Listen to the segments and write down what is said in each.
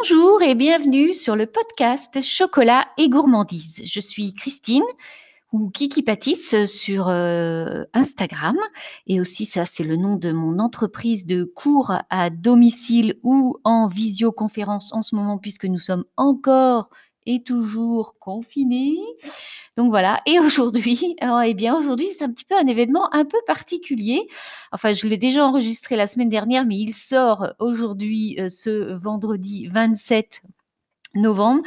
Bonjour et bienvenue sur le podcast Chocolat et gourmandise. Je suis Christine ou Kiki Pâtisse sur euh, Instagram et aussi ça c'est le nom de mon entreprise de cours à domicile ou en visioconférence en ce moment puisque nous sommes encore et toujours confinés. Donc voilà. Et aujourd'hui, eh bien aujourd'hui, c'est un petit peu un événement un peu particulier. Enfin, je l'ai déjà enregistré la semaine dernière, mais il sort aujourd'hui, euh, ce vendredi 27 novembre,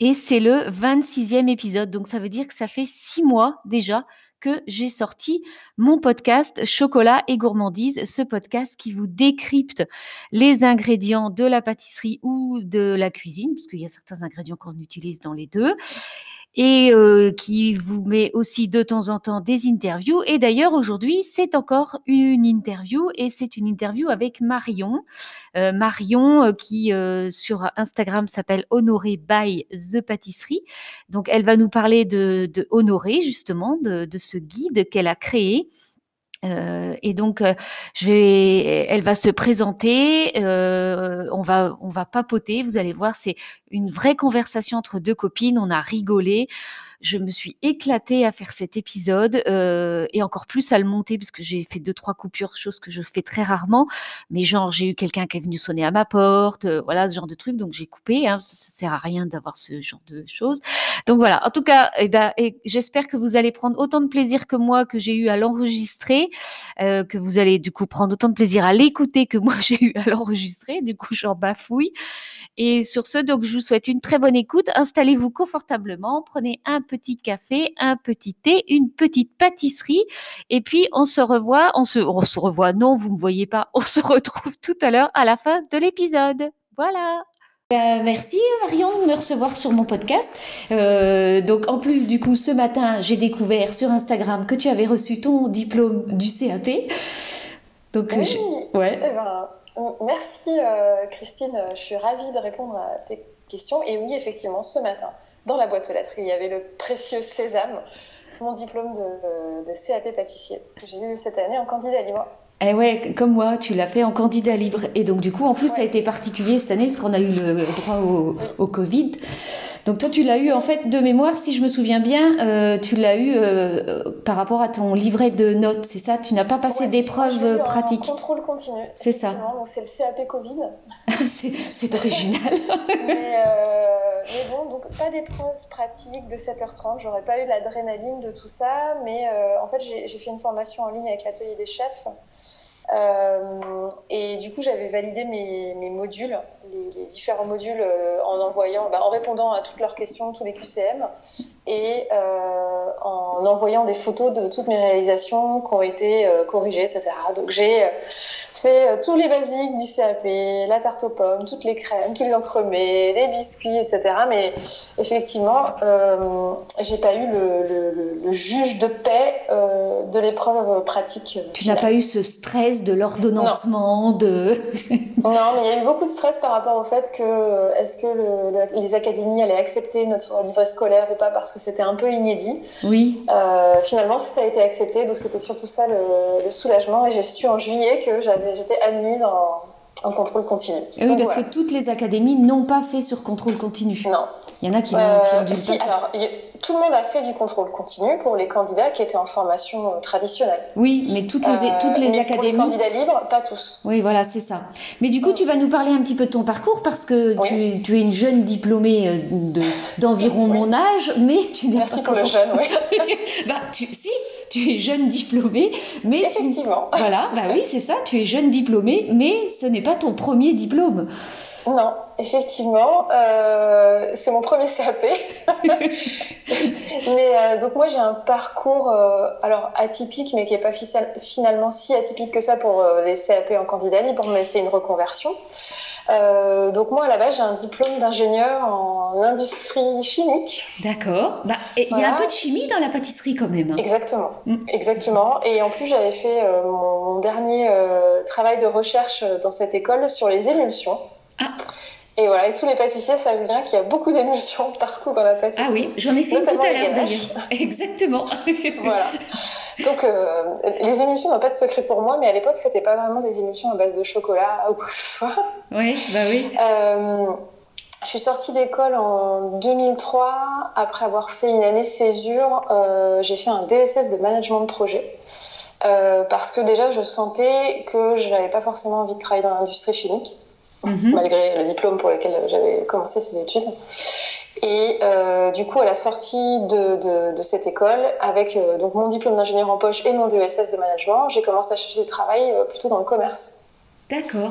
et c'est le 26e épisode. Donc ça veut dire que ça fait six mois déjà que j'ai sorti mon podcast Chocolat et gourmandise, ce podcast qui vous décrypte les ingrédients de la pâtisserie ou de la cuisine, parce qu'il y a certains ingrédients qu'on utilise dans les deux et euh, qui vous met aussi de temps en temps des interviews. Et d'ailleurs, aujourd'hui, c'est encore une interview et c'est une interview avec Marion. Euh, Marion euh, qui sur Instagram s'appelle Honoré by The Pâtisserie. Donc, elle va nous parler de, de Honoré, justement, de, de ce guide qu'elle a créé euh, et donc, euh, elle va se présenter. Euh, on va, on va papoter. Vous allez voir, c'est une vraie conversation entre deux copines. On a rigolé je me suis éclatée à faire cet épisode euh, et encore plus à le monter parce que j'ai fait deux trois coupures, chose que je fais très rarement. Mais genre j'ai eu quelqu'un qui est venu sonner à ma porte, euh, voilà ce genre de truc. Donc j'ai coupé. Hein, ça, ça, sert à rien d'avoir ce genre de choses. Donc voilà. En tout cas, eh ben, j'espère que vous allez prendre autant de plaisir que moi que j'ai eu à l'enregistrer, euh, que vous allez du coup prendre autant de plaisir à l'écouter que moi j'ai eu à l'enregistrer. Du coup j'en bafouille. Et sur ce, donc je vous souhaite une très bonne écoute. Installez-vous confortablement, prenez un petit café, un petit thé, une petite pâtisserie. Et puis, on se revoit, on se, on se revoit, non, vous ne me voyez pas, on se retrouve tout à l'heure à la fin de l'épisode. Voilà. Euh, merci Marion de me recevoir sur mon podcast. Euh, donc en plus du coup ce matin j'ai découvert sur Instagram que tu avais reçu ton diplôme du CAP. Donc oui. ouais. Eh ben, merci euh, Christine, je suis ravie de répondre à tes questions. Et oui effectivement ce matin dans la boîte aux lettres, il y avait le précieux sésame, mon diplôme de, CAP pâtissier que j'ai eu cette année en candidat libre. Eh ouais, comme moi, tu l'as fait en candidat libre. Et donc, du coup, en plus, ça a été particulier cette année parce qu'on a eu le droit au, au Covid. Donc toi, tu l'as eu en fait de mémoire, si je me souviens bien, euh, tu l'as eu euh, par rapport à ton livret de notes, c'est ça? Tu n'as pas passé d'épreuves pratiques Contrôle continu. C'est ça. c'est le CAP Covid. c'est original. mais, euh, mais, bon, donc pas d'épreuves pratiques de 7h30. J'aurais pas eu l'adrénaline de tout ça, mais en fait, j'ai fait une formation en ligne avec l'atelier des chefs. Euh, et du coup, j'avais validé mes, modules, les, différents modules euh, en envoyant, bah, en répondant à toutes leurs questions, tous les QCM, et euh, en envoyant des photos de toutes mes réalisations qui ont été corrigées, etc. Donc j'ai fait euh, tous les basiques du CAP, la tarte aux pommes, toutes les crèmes, tous les entremets, les biscuits, etc. Mais effectivement, euh, j'ai pas eu le, le, le, juge de paix euh, de l'épreuve pratique. Tu n'as pas eu ce stress de l'ordonnancement, de. non, mais il y a eu beaucoup de stress par rapport au fait que est-ce que le, les académies allaient accepter notre livret scolaire ou pas parce que c'était un peu inédit. Oui. Euh, finalement, ça a été accepté, donc c'était surtout ça le, le soulagement. Et j'ai su en juillet que j'avais j'étais admise en, en, contrôle continu. oui, parce que toutes les académies n'ont pas fait sur contrôle continu. Non. Il y en a qui, euh, ont, si, alors, tout le monde a fait du contrôle continu pour les candidats qui étaient en formation euh, traditionnelle. Oui, mais toutes les, euh, toutes les mais académies. Pour les candidats libres, pas tous. Oui, voilà, c'est ça. Mais du coup, tu vas nous parler un petit peu de ton parcours parce que tu, tu, es une jeune diplômée d'environ oui. mon âge, mais tu n'es pas. Merci pour le jeune, oui. bah, tu, si, tu es jeune diplômée, mais. Effectivement. Tu, voilà, bah oui, c'est ça, tu es jeune diplômée, mais ce n'est pas ton premier diplôme. Non, effectivement, euh, c'est mon premier CAP. mais euh, donc moi j'ai un parcours euh, alors atypique, mais qui n'est pas finalement si atypique que ça pour les CAP en candidat libre, mais c'est une reconversion. Donc moi à la base j'ai un diplôme d'ingénieur en industrie chimique. D'accord. Bah, il voilà. y a un peu de chimie dans la pâtisserie quand même. Hein. Exactement. Mm. Exactement. Et en plus j'avais fait mon dernier travail de recherche dans cette école sur les émulsions. Et voilà, et tous les pâtissiers savent bien qu'il y a beaucoup d'émulsions partout dans la pâtisserie. Ah oui, j'en ai fait tout à l'heure d'ailleurs. Exactement. voilà. Donc, euh, les émulsions n'ont pas de secret pour moi, mais à l'époque, c'était pas vraiment des émulsions à base de chocolat ou quoi que ce soit. Oui, bah oui. Euh, je suis sortie d'école en 2003. Après avoir fait une année césure, euh, j'ai fait un DSS de management de projet. Parce que déjà, je sentais que je n'avais pas forcément envie de travailler dans l'industrie chimique, Mhm. malgré le diplôme pour lequel j'avais commencé ces études. Et euh, du coup, à la sortie de, de, de cette école, avec euh, donc mon diplôme d'ingénieur en poche et mon DESS de management, j'ai commencé à chercher du travail euh, plutôt dans le commerce. D'accord.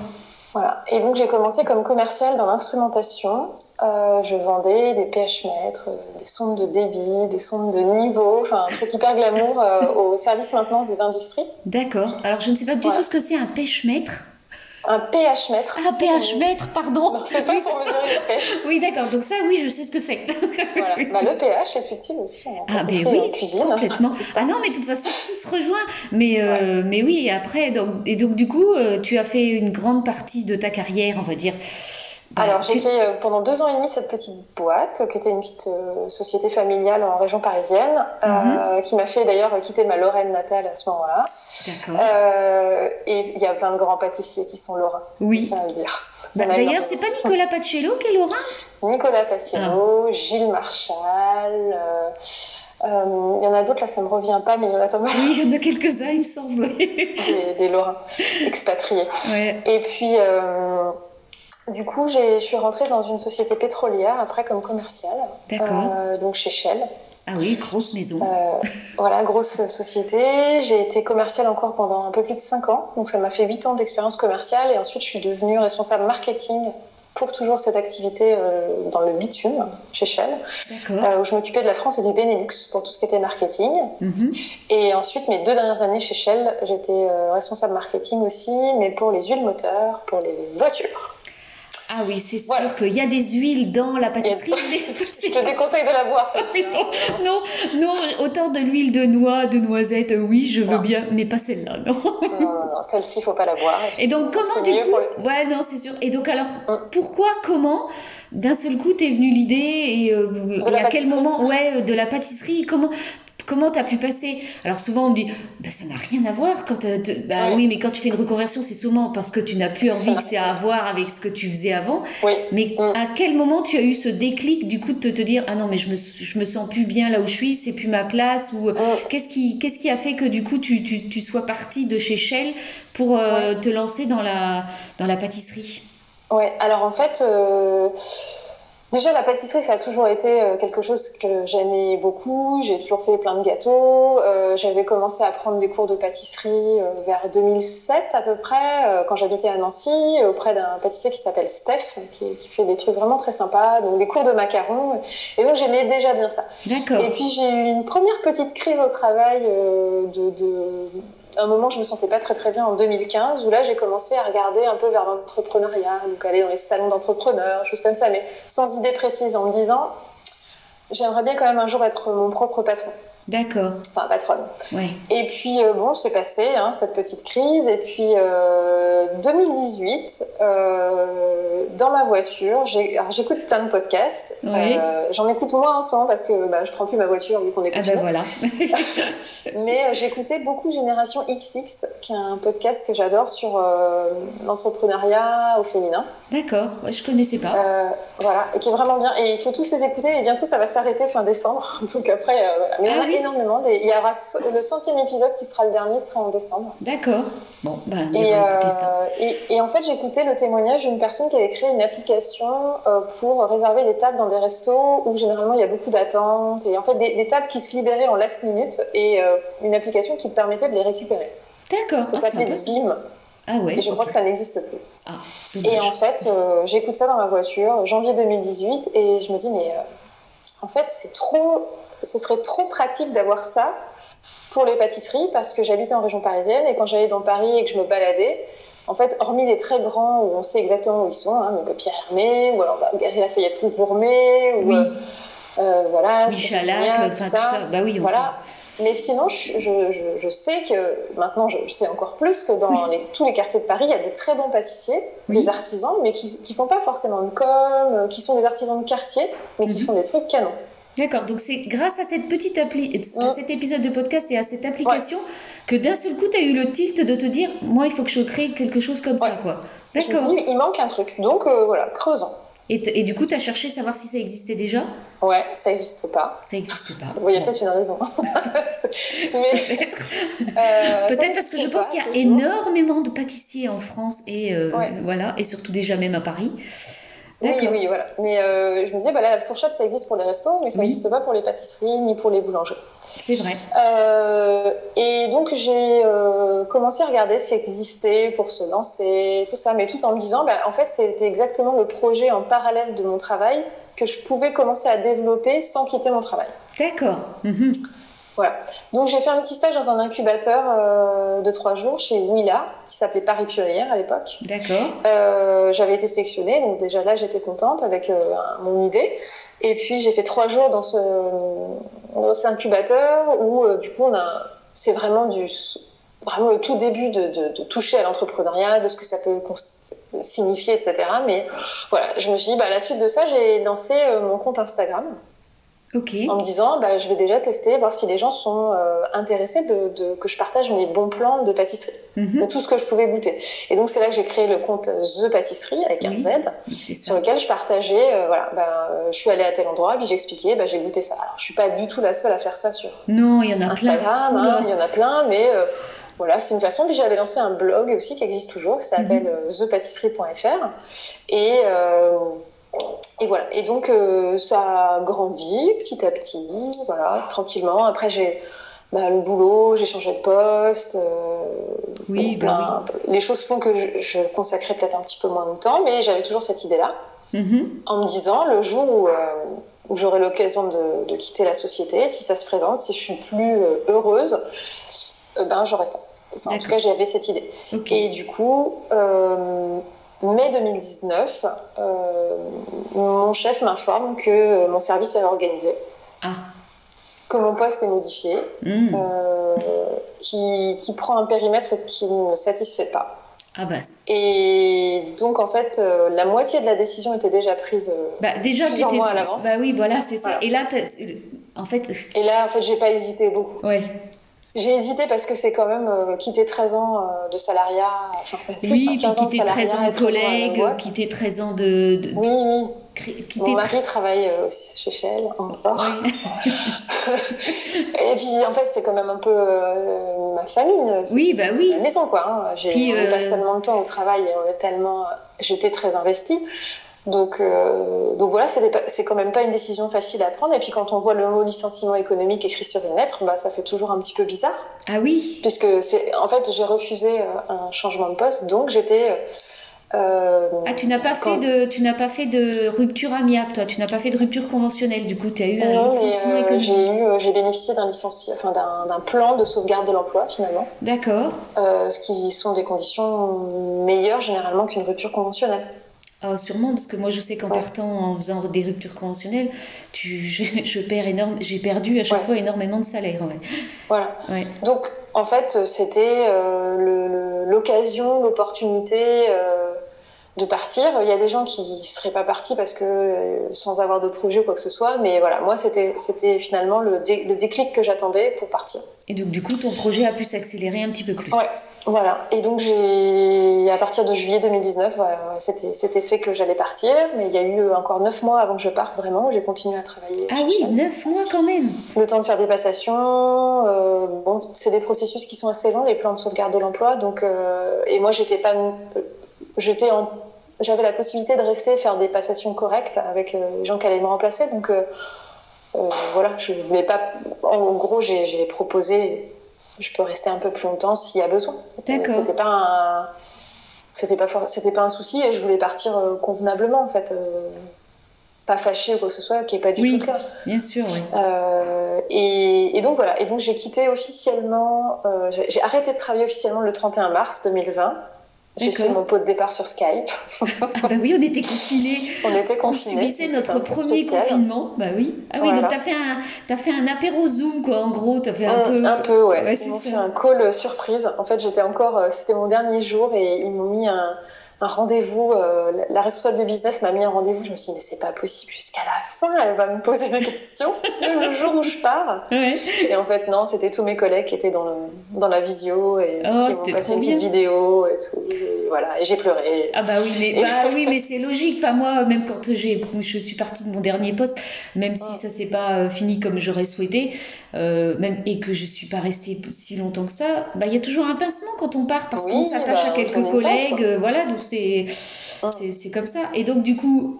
Voilà. Et donc j'ai commencé comme commercial dans l'instrumentation. Je vendais des pH mètres, euh, des sondes de débit, des sondes de niveau, enfin un truc hyper glamour au service maintenance des industries. D'accord. Alors, je ne sais pas du Voilà. tout ce que c'est un pêche-mètre. Un pH mètre. Ah, pH-mètre, pardon. Non, c'est pas pour mesurer le pH. Oui, d'accord. Donc ça, oui, je sais ce que c'est. Voilà. Bah, le pH est utile aussi en Ah, en oui, cuisine. complètement. Ah non, mais de toute façon, tout se rejoint. Mais, euh, mais oui, après, donc, et donc du coup, euh, tu as fait une grande partie de ta carrière, on va dire. Alors, j'ai fait euh, pendant deux ans et demi cette petite boîte, qui était une petite euh, société familiale en région parisienne, euh, qui m'a fait d'ailleurs quitter ma Lorraine natale à ce moment-là. D'accord. Euh, et il y a plein de grands pâtissiers qui sont lorrains, je oui. tiens à le dire. Bah, D'ailleurs, c'est pas Nicolas Pacello qui est lorrain? Nicolas Paciello, Gilles Marchal, euh, euh, il y en a d'autres, là ça me revient pas, mais il y en a pas mal, Oui, il y en a quelques-uns, il me semble. des, des lorrains expatriés. ouais. Et puis, euh, du coup, je suis rentrée dans une société pétrolière après comme commerciale, euh, donc chez Shell. Ah oui, grosse maison. Euh, voilà, grosse société. J'ai été commerciale encore pendant un peu plus de 5 ans, donc ça m'a fait 8 ans d'expérience commerciale et ensuite je suis devenue responsable marketing pour toujours cette activité euh, dans le bitume chez Shell, euh, où je m'occupais de la France et du Benelux pour tout ce qui était marketing. Mhm. Et ensuite, mes deux dernières années chez Shell, j'étais euh, responsable marketing aussi, mais pour les huiles moteurs, pour les voitures. Ah oui, c'est sûr Voilà. qu'il y a des huiles dans la pâtisserie. mais Je te déconseille de la boire, celle-ci. hein. non, non, non, autant de l'huile de noix, de noisette, euh, oui, je veux Non. bien, mais pas celle-là, non. Non, non, non, celle-ci, faut pas la boire. Et donc, comment du coup le- Ouais, non, c'est sûr. Et donc, alors, Mm. pourquoi, comment, d'un seul coup, t'es venue l'idée et, euh, et à quel moment, ouais, de la pâtisserie, comment Comment t'as pu passer? Alors souvent on me dit, bah, ça n'a rien à voir quand euh, bah Ouais. oui, mais quand tu fais une reconversion, c'est souvent parce que tu n'as plus envie que c'est à voir avec ce que tu faisais avant. Oui. Mais Mm. à quel moment tu as eu ce déclic du coup de te, te dire, ah non, mais je me, je me sens plus bien là où je suis, c'est plus ma place ou Mm. Qu'est-ce qui, qu'est-ce qui a fait que du coup tu, tu, tu sois partie de chez Shell pour euh, te lancer dans la, dans la pâtisserie? Ouais, alors en fait, euh, déjà la pâtisserie, ça a toujours été euh, quelque chose que j'aimais beaucoup. J'ai toujours fait plein de gâteaux. Euh, J'avais commencé à prendre des cours de pâtisserie euh, vers 2007 à peu près, quand j'habitais à Nancy, auprès d'un pâtissier qui s'appelle Steph, qui, qui fait des trucs vraiment très sympas, donc des cours de macarons. Et donc j'aimais déjà bien ça. D'accord. Et puis j'ai eu une première petite crise au travail de, de un moment je me sentais pas très très bien en 2015 où là j'ai commencé à regarder un peu vers l'entrepreneuriat, donc aller dans les salons d'entrepreneurs, choses comme ça, mais sans idée précise, en me disant j'aimerais bien quand même un jour être mon propre patron, D'accord. enfin patronne. Ouais. Et puis euh, bon, c'est passé hein, cette petite crise. Et puis euh, 2018, euh, dans ma voiture, j'écoute plein de podcasts. Euh, J'en écoute moins en ce moment parce que bah, je prends plus ma voiture vu qu'on est Ah confiné. ben voilà. Mais euh, j'écoutais beaucoup Génération XX, qui est un podcast que j'adore sur euh, l'entrepreneuriat au féminin. D'accord. Ouais, je connaissais pas. Euh, voilà, et qui est vraiment bien. Et il faut tous les écouter. Et bientôt, ça va s'arrêter fin décembre. Donc après, euh, voilà. Mais Ah oui. Énormément. Des- Il y aura le centième épisode qui sera le dernier, sera en décembre. D'accord. Bon, ben on Et, va écouter ça. euh, et, et en fait, écouté le témoignage d'une personne qui avait créé une application euh, pour réserver des tables dans des restos où généralement il y a beaucoup d'attentes et en fait des, des tables qui se libéraient en last minute et euh, une application qui permettait de les récupérer. D'accord. Ça Ah, s'appelait. BIM Ah ouais. et je crois que ça n'existe plus. Ah, Et en fait, euh, j'écoute ça dans ma voiture, janvier 2018, et je me dis, mais euh, en fait, c'est trop, ce serait trop pratique d'avoir ça pour les pâtisseries, parce que j'habitais en région parisienne, et quand j'allais dans Paris et que je me baladais, en fait, hormis les très grands où on sait exactement où ils sont, hein, donc Pierre Hermé, ou alors bah, Galerie Lafayette rue Gourmet, ou Oui. euh, euh, voilà, Michalak, enfin tout ça. Bah oui, on voilà. Mais sinon, je, je, je, je sais que maintenant, je, sais encore plus que dans Oui. les- tous les quartiers de Paris, il y a des très bons pâtissiers, Oui. des artisans, mais qui, qui font pas forcément de com, euh, qui sont des artisans de quartier, mais qui Mhm. font des trucs canons. D'accord, donc c'est grâce à cette petite appli, à cet épisode de podcast et à cette application que d'un seul coup tu as eu le tilt de te dire, moi il faut que je crée quelque chose comme ça, quoi. D'accord. il manque un truc. Donc euh, voilà, creusons. Et, et, du coup, tu as cherché à savoir si ça existait déjà? Ouais, ça n'existe pas. Ça n'existe pas. il y a peut-être une raison. Peut-être euh, peut parce que je pense qu'il y a énormément de pâtissiers en France et, euh, voilà, et surtout déjà même à Paris. Oui, oui, voilà. Mais euh, je me disais, bah là, la fourchette, ça existe pour les restos, mais ça n'existe pas pour les pâtisseries ni pour les boulangeries. C'est vrai. Euh, et donc, j'ai euh, commencé à regarder qui existait pour se lancer, tout ça, mais tout en me disant, bah, en fait, c'était exactement le projet en parallèle de mon travail que je pouvais commencer à développer sans quitter mon travail. D'accord. Mhm. Voilà. Donc j'ai fait un petit stage dans un incubateur euh, de trois jours chez Willa, qui s'appelait Paris Pionnière à l'époque. D'accord. Euh, j'avais été sélectionnée, donc déjà là j'étais contente avec euh, mon idée. Et puis j'ai fait trois jours dans ce, dans cet incubateur où du coup on a, c'est vraiment du, vraiment le tout début de, de, de toucher à l'entrepreneuriat, de ce que ça peut signifier, etc. Mais voilà, je me suis dit, bah, à la suite de ça, j'ai lancé mon compte Instagram. En me disant, bah, je vais déjà tester, voir si les gens sont euh, intéressés de, de, que je partage mes bons plans de pâtisserie, mhm. de tout ce que je pouvais goûter. Et donc c'est là que j'ai créé le compte The Pâtisserie avec un Z, sur lequel je partageais, euh, voilà, bah, euh, je suis allée à tel endroit, puis j'expliquais, bah, j'ai goûté ça. Alors je suis pas du tout la seule à faire ça sur non, il y en a Instagram, hein, il y en a plein, mais voilà, c'est une façon. Puis j'avais lancé un blog aussi qui existe toujours, qui s'appelle mm thepâtisserie.fr. Et et voilà. Et donc, euh, ça a grandi petit à petit, voilà, tranquillement. Après, j'ai bah, le boulot, j'ai changé de poste. Euh, oui, bah Les choses font que je, consacrais peut-être un petit peu moins de temps, mais j'avais toujours cette idée-là. Mm-hmm. En me disant, le jour où, euh, j'aurai l'occasion de, quitter la société, si ça se présente, si je suis plus heureuse, ben j'aurai ça. en tout cas, j'avais cette idée. Et du coup, mai 2019, euh, mon chef m'informe que mon service est organisé. Ah. Que mon poste est modifié, hmm. euh, qui, qui, prend un périmètre qui ne me satisfait pas. Ah bah. Et donc en fait, euh, la moitié de la décision était déjà prise bah, déjà, plusieurs mois à l'avance. Bah oui, voilà, c'est ça. Et là, en fait. Et là, en fait, j'ai pas hésité beaucoup. Ouais. J'ai hésité parce que c'est quand même euh, quitter 13 ans euh, de salariat. Enfin, plus, oui, puis quitter 13 ans de collègues, quitter 13 ans de. de oui, oui. Mon mari travaille euh, aussi chez Shell encore. et puis en fait, c'est quand même un peu ma famille. Oui, bah oui. Ma maison, quoi. Hein. J'ai, on passe tellement de temps au travail et on est tellement. J'étais très investie. Donc, euh, donc voilà, c'est quand même pas une décision facile à prendre. Et puis quand on voit le mot licenciement économique écrit sur une lettre, bah, ça fait toujours un petit peu bizarre. Ah oui Puisque c'est, en fait, j'ai refusé euh, un changement de poste, donc j'étais. Euh, ah, tu n'as pas fait de, tu n'as pas fait de rupture amiable, toi. Tu n'as pas fait de rupture conventionnelle. Du coup, tu as eu un licenciement euh, économique. J'ai eu, j'ai bénéficié d'un enfin d'un plan de sauvegarde de l'emploi finalement. D'accord. ce qui sont des conditions meilleures généralement qu'une rupture conventionnelle. Ah, sûrement, parce que moi je sais qu'en partant, en faisant des ruptures conventionnelles, tu, je, perds énorme, j'ai perdu à chaque fois énormément de salaire. Voilà. Donc en fait, c'était euh, l'occasion, l'opportunité. Euh, de partir. Il y a des gens qui seraient pas partis parce que euh, sans avoir de projet ou quoi que ce soit, mais voilà, moi c'était c'était finalement le, le, déclic que j'attendais pour partir. Et donc du coup ton projet a pu s'accélérer un petit peu plus. Ouais, voilà. Et donc j'ai à partir de juillet 2019, c'était c'était fait que j'allais partir, mais il y a eu encore neuf mois avant que je parte vraiment. J'ai continué à travailler. Ah oui, neuf mois quand même. Le temps de faire des passations. Euh, bon, c'est des processus qui sont assez longs, les plans de sauvegarde de l'emploi. Donc euh, et moi j'étais pas j'étais en j'avais la possibilité de rester faire des passations correctes avec euh, les gens qui allaient me remplacer. Donc euh, euh, voilà, je voulais pas. En gros, j'ai proposé, je peux rester un peu plus longtemps s'il y a besoin. D'accord. C'était pas un, c'était pas, c'était pas un souci et je voulais partir convenablement en fait. pas fâché ou quoi que ce soit, qui est pas du tout le cas. Bien sûr, oui. et, et, donc voilà, et donc j'ai quitté officiellement, j'ai arrêté de travailler officiellement le 31 mars 2020. J'ai fait mon pot de départ sur Skype. ah bah oui, on était confinés. On était confinés. On subissait notre premier confinement. Bah oui. Ah oui, donc tu as fait un as fait un apéro Zoom quoi. En gros, tu as fait un, peu Un peu ouais. ils m'ont fait un call surprise. En fait, j'étais encore euh, c'était mon dernier jour et ils m'ont mis un un rendez-vous. euh, la- responsable de business m'a mis un rendez-vous. Je me suis dit, mais c'est pas possible. Jusqu'à la fin, elle va me poser des questions. Le jour où je pars. Ouais. Et en fait, non, c'était tous mes collègues qui étaient dans, le, dans la visio et Oh, qui m'ont passé une petite vidéo et tout. Et voilà, et j'ai pleuré. Ah bah oui, mais, bah oui, mais c'est logique. Enfin, moi, même quand j'ai, je suis partie de mon dernier poste, même si ça s'est pas euh, fini comme j'aurais souhaité, euh, même, et que je suis pas restée si longtemps que ça, bah il y a toujours un pincement quand on part parce Oui, qu'on s'attache bah, à quelques collègues, euh, voilà, donc c'est, Mm. c'est, c'est comme ça. Et donc, du coup,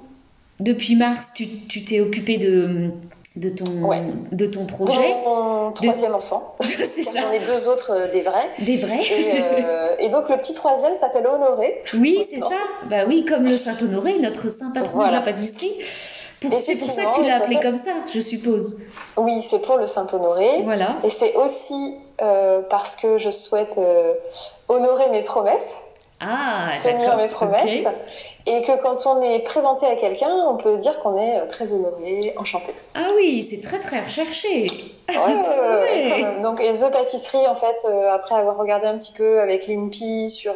depuis mars, tu, tu t'es occupée de, de ton, Ouais. de ton projet. Mon troisième enfant. c'est Car ça. J'en ai deux autres, euh, des vrais. Des vrais. Et, euh, et donc, le petit troisième s'appelle Honoré. Oui, c'est ça. Bah oui, comme le Saint-Honoré, notre saint patron de la pâtisserie. C'est pour ça que tu l'as appelé comme ça, je suppose. Oui, c'est pour le Saint-Honoré. Voilà. Et c'est aussi euh, parce que je souhaite euh, honorer mes promesses, Ah, tenir mes promesses. Et que quand on est présenté à quelqu'un, on peut dire qu'on est très honoré, enchanté. Ah oui, c'est très très recherché. Ouais. Donc, et The Pâtisserie, en fait, euh, après avoir regardé un petit peu avec l'INPI sur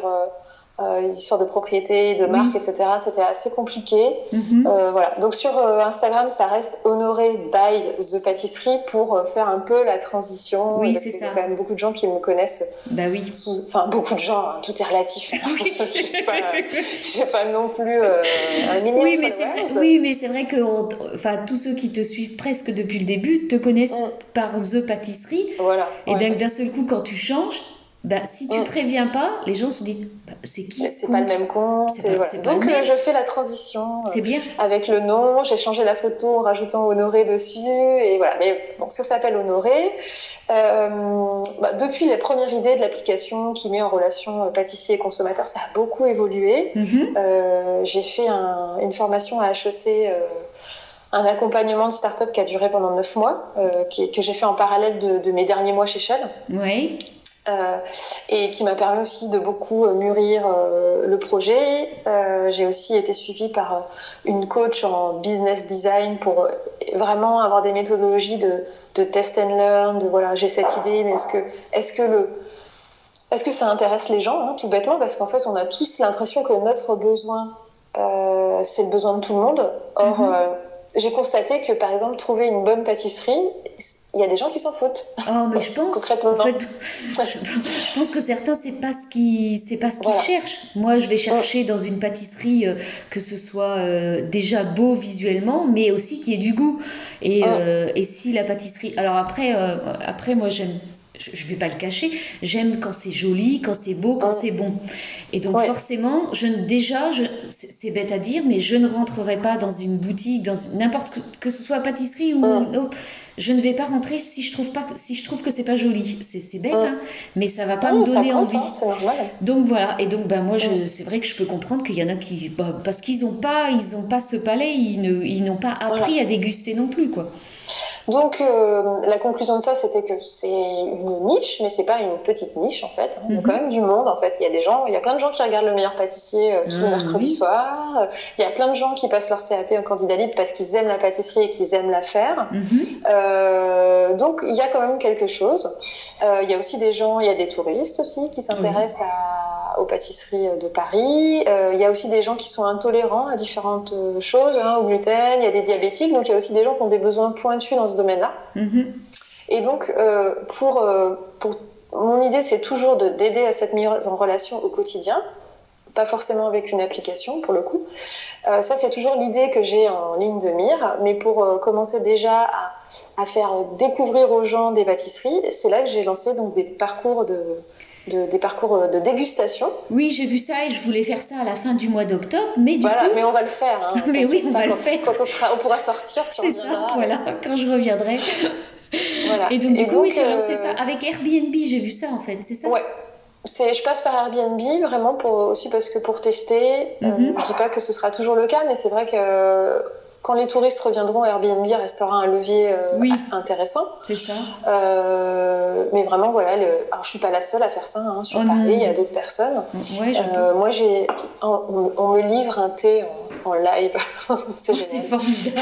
euh, les histoires de propriété, de Oui. marque, etc., c'était assez compliqué. Mhm. Euh, voilà. Donc sur euh, Instagram, ça reste honoré by The Pâtisserie pour faire un peu la transition. Oui, c'est qu'il y a ça. quand même beaucoup de gens qui me connaissent. Bah oui. Sous... Enfin, beaucoup de gens, hein, tout est relatif. Oui, pas, j'ai pas non plus un million Oui, mais c'est vrai, followers. oui, mais c'est vrai que on- enfin, tous ceux qui te suivent presque depuis le début te connaissent Mm. par The Pâtisserie. Voilà. Et ouais. donc d'un seul coup, quand tu changes, bah, si tu Mm. préviens pas, les gens se disent bah, c'est qui C'est pas le même compte. Pas- voilà. Donc euh, je fais la transition. euh, C'est bien. avec le nom, j'ai changé la photo en rajoutant Honoré dessus, et voilà. Mais bon, ça s'appelle Honoré. Euh, bah, depuis les premières idées de l'application qui met en relation euh, pâtissier et consommateur, ça a beaucoup évolué. Mhm. Euh, j'ai fait un- une formation à HEC, un accompagnement de start-up qui a duré pendant neuf mois, euh, qui- que j'ai fait en parallèle de, de mes derniers mois chez Shell. Ouais. Euh, et qui m'a permis aussi de beaucoup euh, mûrir euh, le projet. Euh, j'ai aussi été suivie par une coach en business design pour vraiment avoir des méthodologies de, de test and learn, de voilà, j'ai cette idée, mais est-ce que, est-ce que le, est-ce que ça intéresse les gens, hein, tout bêtement, parce qu'en fait, on a tous l'impression que notre besoin, c'est le besoin de tout le monde. Or, Mhm. euh, j'ai constaté que, par exemple, trouver une bonne pâtisserie, il y a des gens qui s'en foutent. Oh, mais je pense, Concrètement. en fait, je, je pense que certains, c'est pas ce qu'ils, c'est pas ce qu'ils Voilà. cherchent. Moi, je vais chercher dans une pâtisserie euh, que ce soit euh, déjà beau visuellement, mais aussi qu'il y ait du goût. Et, Mm. euh, et si la pâtisserie, alors après, après, moi, j'aime. Je je vais pas le cacher, j'aime quand c'est joli, quand c'est beau, quand Mm. c'est bon. Et donc Ouais. forcément, je ne- déjà, c'est bête à dire, mais je ne rentrerai pas dans une boutique, dans n'importe que, que ce soit pâtisserie ou Mm. autre. Je ne vais pas rentrer si je trouve pas, que- si je trouve que c'est pas joli. C'est c'est bête, Mm. hein, mais ça va pas me donner compte, envie. hein. Donc voilà. Et donc ben moi, je, c'est vrai que je peux comprendre qu'il y en a qui, bah, parce qu'ils ont pas, ils ont pas ce palais, ils ne, ils n'ont pas appris à déguster non plus, quoi. Donc euh, la conclusion de ça, c'était que c'est une niche, mais c'est pas une petite niche en fait. hein. Il y a Mhm. quand même du monde en fait. Il y a des gens, il y a plein de gens qui regardent le meilleur pâtissier euh, tous les Ah, mercredis oui. soirs. Euh, Il y a plein de gens qui passent leur CAP en candidat libre parce qu'ils aiment la pâtisserie et qu'ils aiment la faire. Mhm. Euh, donc il y a quand même quelque chose. Euh, il y a aussi des gens, il y a des touristes aussi qui s'intéressent aux pâtisseries de Paris. Euh, il y a aussi des gens qui sont intolérants à différentes euh, choses, hein, au gluten. Il y a des diabétiques, donc il y a aussi des gens qui ont des besoins pointus dans ce domaine-là. Mhm. Et donc euh, pour euh, pour mon idée, c'est toujours de d'aider à cette mise en relation au quotidien. Pas forcément avec une application pour le coup. Euh, ça, c'est toujours l'idée que j'ai en ligne de mire. Mais pour commencer déjà à, à faire découvrir aux gens des pâtisseries, c'est là que j'ai lancé donc des parcours de, de- des parcours de dégustation. Oui, j'ai vu ça et je voulais faire ça à la fin du mois d'octobre, mais du voilà, coup, mais on va le faire. Hein, Mais oui, on va le faire. Quand on, sera, on pourra sortir, tu c'est ça, voilà, quand je reviendrai. Voilà. Et donc du coup, oui, tu as euh, lancé ça avec Airbnb, j'ai vu ça en fait, c'est ça? Ouais. C'est, je passe par Airbnb vraiment pour aussi parce que pour tester, euh, Mhm. je dis pas que ce sera toujours le cas, mais c'est vrai que euh, quand les touristes reviendront, Airbnb restera un levier euh, Oui. intéressant. C'est ça. Euh, mais vraiment, voilà, le... alors je suis pas la seule à faire ça. hein. Sur Oh. Paris, il y a d'autres personnes. Ouais. Euh, moi, j'ai, on, on me livre un thé en, en live. c'est Oh, formidable.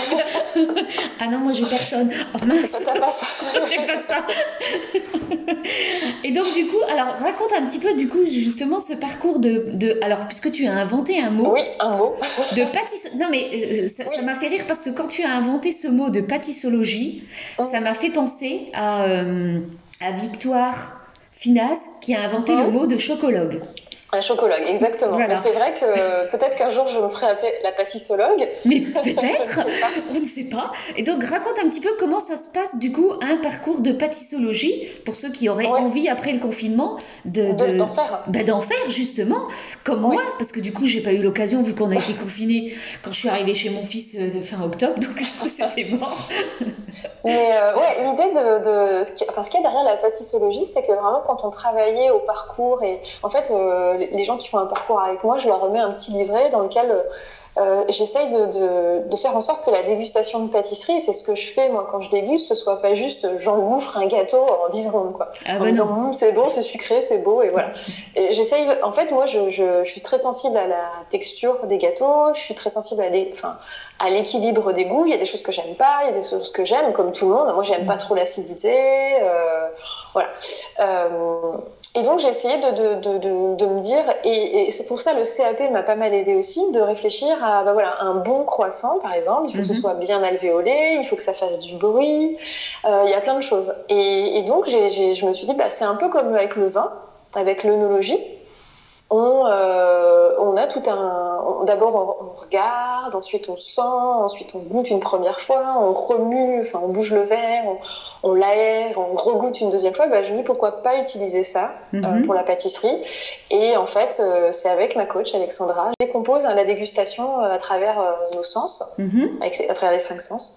ah non, moi j'ai personne. Oh mince, T'as pas ça j'ai pas ça. Et donc du coup, alors raconte un petit peu du coup justement ce parcours de, de alors puisque tu as inventé un mot Oui, un mot. de pâtiss. Non mais Oui. ça m'a fait rire parce que quand tu as inventé ce mot de pâtissologie, Mm. ça m'a fait penser à, euh, à Victoire Finaz qui a inventé le Mm. mot de chocologue. Un chocologue, exactement. Voilà. Mais c'est vrai que peut-être qu'un jour je me ferai appeler la pâtissologue. Mais peut-être. On ne sait pas. Et donc, raconte un petit peu comment ça se passe, du coup, un parcours de pâtissologie pour ceux qui auraient Ouais. envie, après le confinement, de, De- de- d'en faire. bah, d'en faire, justement, comme moi, parce que du coup, j'ai pas eu l'occasion, vu qu'on a été confinés quand je suis arrivée chez mon fils euh, fin octobre, donc du coup, c'était mort. Mais euh, ouais, l'idée de, de ce qui, enfin, qu'il y a derrière la pâtissologie, c'est que vraiment quand on travaillait au parcours et en fait euh, les gens qui font un parcours avec moi, je leur remets un petit livret dans lequel euh, j'essaye de, de, de faire en sorte que la dégustation de pâtisserie, c'est ce que je fais moi quand je déguste, ce soit pas juste euh, j'engouffre un gâteau en 10 secondes quoi. Ah en bah disant. Hum, c'est bon, c'est sucré, c'est beau et voilà. Et j'essaye, en fait moi je, je, je suis très sensible à la texture des gâteaux, je suis très sensible à les, enfin à l'équilibre des goûts. Il y a des choses que j'aime pas, il y a des choses que j'aime, comme tout le monde. Moi, j'aime pas trop l'acidité. Euh, voilà. Euh, et donc, j'ai essayé de, de, de, de, me dire, et, et c'est pour ça le CAP m'a pas mal aidé aussi, de réfléchir à bah voilà, un bon croissant, par exemple. Il faut que ce Mhm. soit bien alvéolé, il faut que ça fasse du bruit. Euh, il y a plein de choses. Et, et donc, je me suis dit, bah, c'est un peu comme avec le vin, avec l'œnologie on, euh, on a tout un. D'abord, on, on regarde, ensuite on sent, ensuite on goûte une première fois, on remue, enfin on bouge le verre, on, on l'aère, on regoute une deuxième fois. Bah, je me dis pourquoi pas utiliser ça euh, Mhm. pour la pâtisserie. Et en fait, euh, c'est avec ma coach Alexandra. Je décompose hein, la dégustation euh, à travers nos sens, Mhm. avec, à travers les cinq sens.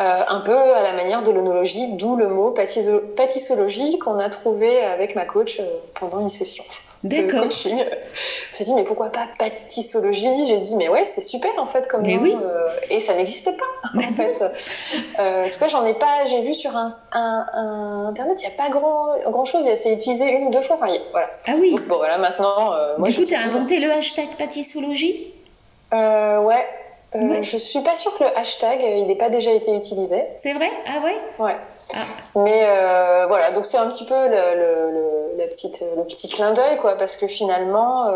Euh, un peu à la manière de l'onologie, d'où le mot pâtisso- pâtissologie qu'on a trouvé avec ma coach pendant une session de D'accord. coaching. On s'est dit, mais pourquoi pas pâtissologie? J'ai dit, mais ouais, c'est super en fait comme Mais nom. oui. euh, et ça n'existe pas en fait. Euh, en tout cas, j'en ai pas, j'ai vu sur un, un- un internet, il n'y a pas grand, grand chose. C'est utilisé une ou deux fois. Enfin, a- voilà. Ah oui. Donc, bon, voilà, maintenant. euh, moi, du coup, tu as inventé le hashtag pâtissologie? Euh, ouais. Euh, Ouais. Je suis pas sûre que le hashtag, il n'ait pas déjà été utilisé. C'est vrai? Ah ouais? Ouais. Ah. Mais euh, voilà, donc c'est un petit peu le, le, le- la petite, le petit clin d'œil, quoi, parce que finalement,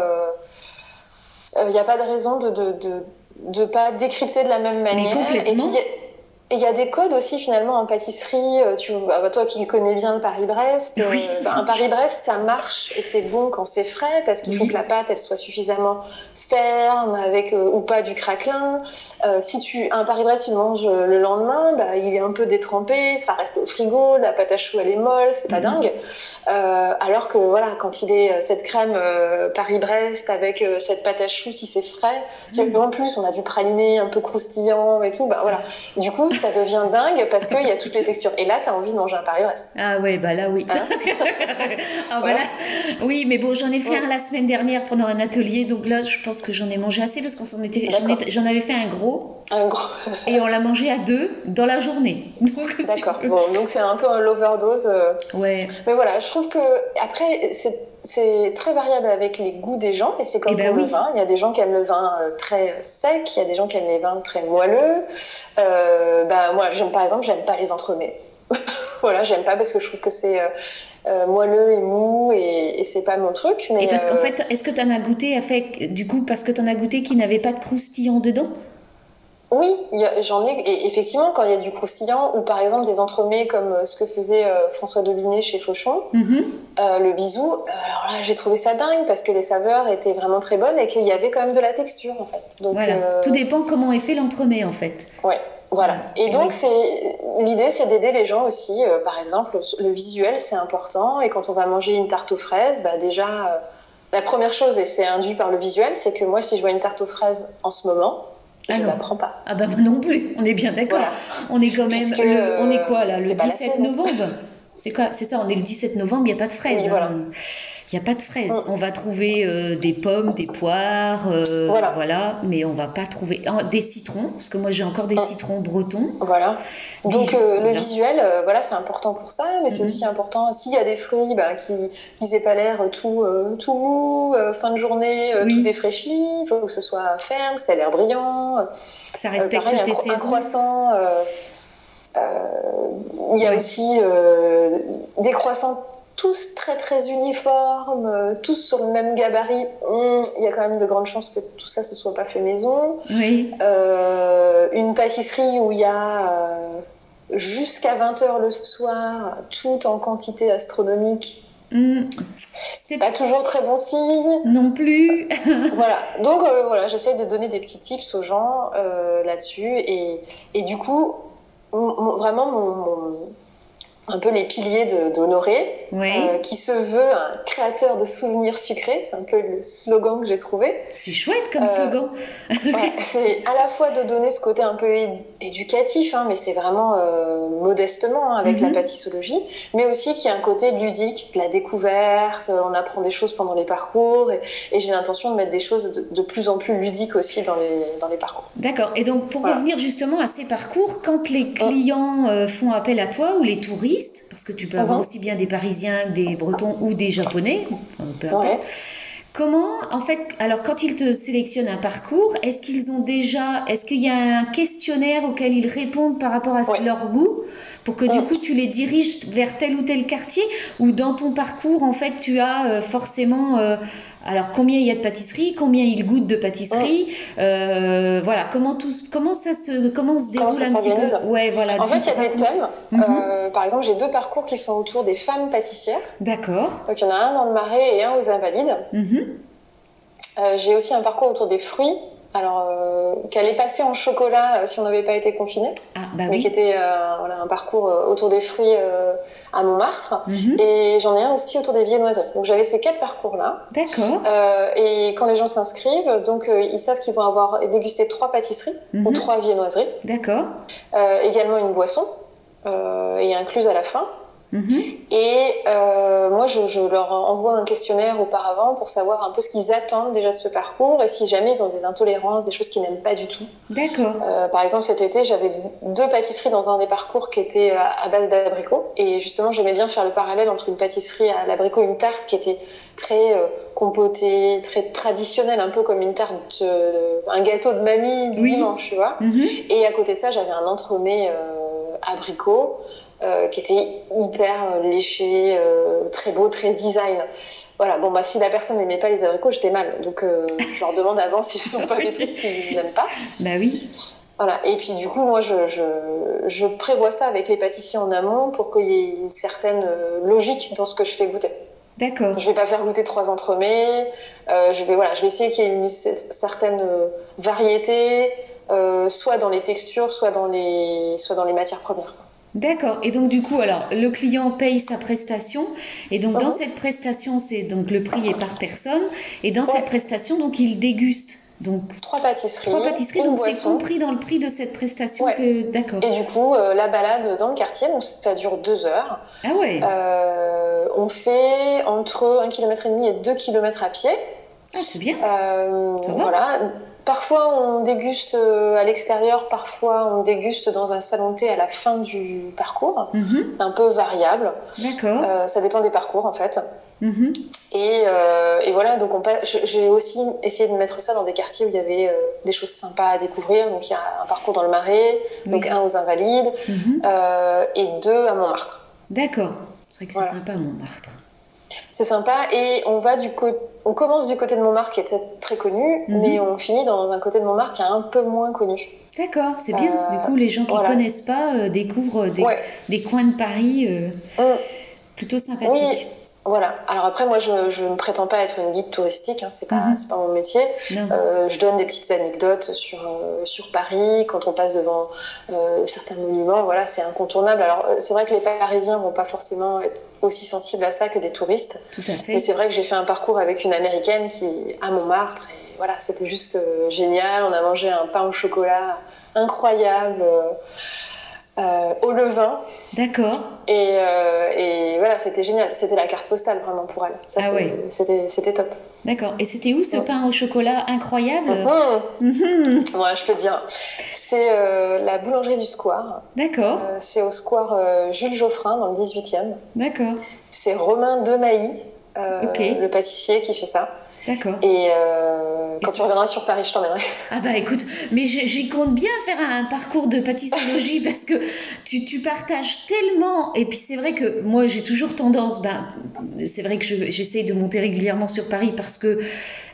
il n'y a pas de raison de de, de, de pas décrypter de la même manière. complètement. Et puis, et il y a des codes aussi finalement en pâtisserie. euh, Tu, bah, toi qui connais bien le Paris-Brest, euh, Oui. bah, un Paris-Brest ça marche et c'est bon quand c'est frais parce qu'il faut que la pâte elle soit suffisamment ferme avec euh, ou pas du craquelin. Euh, si tu un Paris-Brest tu le manges euh, le lendemain, bah, il est un peu détrempé, ça reste au frigo, la pâte à choux elle est molle, c'est pas Mhm. dingue. Euh, alors que voilà quand il est euh, cette crème euh, Paris-Brest avec euh, cette pâte à choux si c'est frais, si Mhm. en plus on a du praliné un peu croustillant et tout, bah voilà. Du coup, ça devient dingue parce qu'il y a toutes les textures. Et là, tu as envie de manger un Paris-Brest. Ah ouais, bah là oui. Hein ah bah là, oui, mais bon, j'en ai fait un la semaine dernière pendant un atelier, donc là, je pense que j'en ai mangé assez parce qu'on s'en était, j'en, avais fait un gros Un gros. et on l'a mangé à deux dans la journée. Si D'accord. Bon, donc c'est un peu l'overdose. euh. Ouais. Mais voilà, je trouve que après, c'est c'est très variable avec les goûts des gens et c'est comme Eh ben pour le oui. vin. Il y a des gens qui aiment le vin euh, très sec, il y a des gens qui aiment les vins très moelleux. Euh, bah moi, j'aime par exemple, j'aime pas les entremets. voilà, j'aime pas parce que je trouve que c'est euh, moelleux et mou et, et c'est pas mon truc. Mais Et parce qu'en fait, est-ce que tu en as goûté, avec, du coup, parce que tu en as goûté qui n'avait pas de croustillant dedans? Oui, j'en ai. Et effectivement, quand il y a du croustillant ou par exemple des entremets comme euh, ce que faisait euh, François Dobinet chez Fauchon, Mhm. euh, le bisou, alors là j'ai trouvé ça dingue parce que les saveurs étaient vraiment très bonnes et qu'il y avait quand même de la texture en fait. Donc, Voilà. euh, Tout dépend comment est fait l'entremet, en fait. Ouais, voilà. Et Et donc oui. l'idée, c'est d'aider les gens aussi. par exemple, le visuel c'est important et quand on va manger une tarte aux fraises, bah déjà. la première chose, et c'est induit par le visuel, c'est que moi, si je vois une tarte aux fraises en ce moment, je non. la prends pas. Ah bah moi non plus, on est bien d'accord. Voilà. On est quand même, le- on est quoi là, le c'est pas la 17 saison. novembre? C'est quoi C'est ça, on est le 17 novembre, il n'y a pas de. Oui, hein. voilà. Il n'y a pas de fraises. On va trouver euh, des pommes, des poires, euh, voilà. mais on va pas trouver des citrons, parce que moi j'ai encore des citrons bretons. Voilà. Donc euh, le visuel, voilà, c'est important pour ça, mais c'est mhm. aussi important s'il y a des fruits ben, qui n'aient pas l'air tout, tout mou, fin de journée, tout défraîchi, il faut que ce soit ferme, que ça a l'air brillant. Ça respecte tes saisons. Un croissant. il y a aussi des croissants tous très très uniformes, euh, tous sur le même gabarit, hum, il y a quand même de grandes chances que tout ça se soit pas fait maison. Oui. Euh, une pâtisserie où il y a euh, jusqu'à 20h le soir, tout en quantité astronomique. Hum. C'est pas toujours très bon signe. Non plus. voilà. Donc voilà, j'essaie de donner des petits tips aux gens là-dessus et, et, du coup, vraiment mon un peu les piliers d'Honoré, euh, qui se veut un créateur de souvenirs sucrés. C'est un peu le slogan que j'ai trouvé. C'est chouette comme euh, slogan. c'est à la fois de donner ce côté un peu éducatif, hein, mais c'est vraiment euh, modestement hein, avec la mhm. pâtissologie, mais aussi qui a un côté ludique, la découverte, on apprend des choses pendant les parcours, et, j'ai l'intention de mettre des choses de, plus en plus ludiques aussi dans les, dans les parcours. D'accord. Et donc pour revenir justement à ces parcours, quand les clients font appel à toi ou les touristes, parce que tu peux avoir aussi bien des Parisiens que des Bretons ou des Japonais, peu importe. Comment, en fait, alors quand ils te sélectionnent un parcours, est-ce qu'ils ont déjà, est-ce qu'il y a un questionnaire auquel ils répondent par rapport à leur goût? Pour que du coup tu les diriges vers tel ou tel quartier ou dans ton parcours en fait tu as euh, forcément euh, alors combien il y a de pâtisseries, combien ils goûtent de pâtisserie, euh, voilà comment tout comment ça se comment se déroule un petit peu. Ouais voilà. En fait il y a des thèmes. Mhm. par exemple j'ai deux parcours qui sont autour des femmes pâtissières. D'accord. Donc il y en a un dans le Marais et un aux Invalides. Mhm. j'ai aussi un parcours autour des fruits alors euh, qu'elle est passée en chocolat euh, si on n'avait pas été confiné, ah, bah mais qui était euh, voilà, un parcours autour des fruits à Montmartre. Mhm. Et j'en ai un aussi autour des viennoiseries. Donc j'avais ces quatre parcours-là. D'accord. et quand les gens s'inscrivent, donc ils savent qu'ils vont avoir dégusté trois pâtisseries ou mhm. trois viennoiseries. D'accord. également une boisson et incluse à la fin. Mhm. Et euh, moi, je, je, leur envoie un questionnaire auparavant pour savoir un peu ce qu'ils attendent déjà de ce parcours et si jamais ils ont des intolérances, des choses qu'ils n'aiment pas du tout. D'accord. Euh, par exemple, cet été, j'avais deux pâtisseries dans un des parcours qui était à, base d'abricots. Et justement, j'aimais bien faire le parallèle entre une pâtisserie à l'abricot et une tarte qui était très euh, compotée, très traditionnelle, un peu comme une tarte, un gâteau de mamie du dimanche, tu vois. Mhm. Et à côté de ça, j'avais un entremets abricot. Euh, qui était hyper euh, léché, euh, très beau, très design. Voilà, bon, bah, si la personne n'aimait pas les abricots, j'étais mal. Donc, je leur demande avant s'ils ne font pas des trucs qu'ils n'aiment pas. Bah oui. Voilà, et puis du coup, moi, je, je, je prévois ça avec les pâtissiers en amont pour qu'il y ait une certaine logique dans ce que je fais goûter. D'accord. Je vais pas faire goûter trois entremets. Euh, je vais voilà, je vais essayer qu'il y ait une certaine variété, euh, soit dans les textures, soit dans les, soit dans les matières premières. D'accord. Et donc du coup, alors le client paye sa prestation et donc dans cette prestation, c'est donc le prix est par personne et dans cette prestation, donc il déguste. Donc trois pâtisseries. Trois pâtisseries, donc c'est compris dans le prix de cette prestation que d'accord. Et du coup, euh, la balade dans le quartier, donc ça dure deux heures. Ah ouais. Euh, on fait entre un kilomètre et demi et deux kilomètres à pied. Ah c'est bien. Euh, voilà. Parfois, on déguste euh, à l'extérieur, parfois, on déguste dans un salon thé à la fin du parcours. Mhm. C'est un peu variable. D'accord. Euh, ça dépend des parcours, en fait. Mhm. Et, euh, et, voilà, donc j'ai aussi essayé de mettre ça dans des quartiers où il y avait des choses sympas à découvrir. Donc, il y a un parcours dans le Marais, donc un aux Invalides, mhm. et deux à Montmartre. D'accord. C'est vrai que c'est sympa, Montmartre. C'est sympa et on va du on commence du côté de Montmartre qui était très connu, mhm. mais on finit dans un côté de Montmartre qui est un peu moins connu. D'accord, c'est bien. du coup, les gens qui ne connaissent pas euh, découvrent des, coins de Paris euh, mm. plutôt sympathiques. Voilà. Alors après, moi, je, ne prétends pas être une guide touristique, hein, c'est pas, mhm. pas mon métier. Euh, je donne des petites anecdotes sur, euh, sur Paris, quand on passe devant euh, certains monuments, voilà, c'est incontournable. Alors, c'est vrai que les Parisiens vont pas forcément être aussi sensibles à ça que les touristes. Tout à fait. Mais c'est vrai que j'ai fait un parcours avec une Américaine qui à Montmartre, et voilà, c'était juste génial. On a mangé un pain au chocolat incroyable. Euh, au levain. D'accord. Et, euh, et, voilà, c'était génial. C'était la carte postale vraiment pour elle. Ça, ah ouais. C'était top. D'accord. Et c'était où ce pain au chocolat incroyable mmh. Voilà, je peux te dire. C'est euh, la boulangerie du Square. D'accord. C'est au Square Jules Geoffrin dans le 18e. D'accord. C'est Romain Demailly, le pâtissier, qui fait ça. D'accord. Et euh, quand tu reviendras sur Paris, je t'emmènerai. Ah bah écoute, mais j'y compte bien faire un parcours de pâtissologie parce que tu, tu, partages tellement. Et puis c'est vrai que moi j'ai toujours tendance, bah, c'est vrai que j'essaie de monter régulièrement sur Paris parce que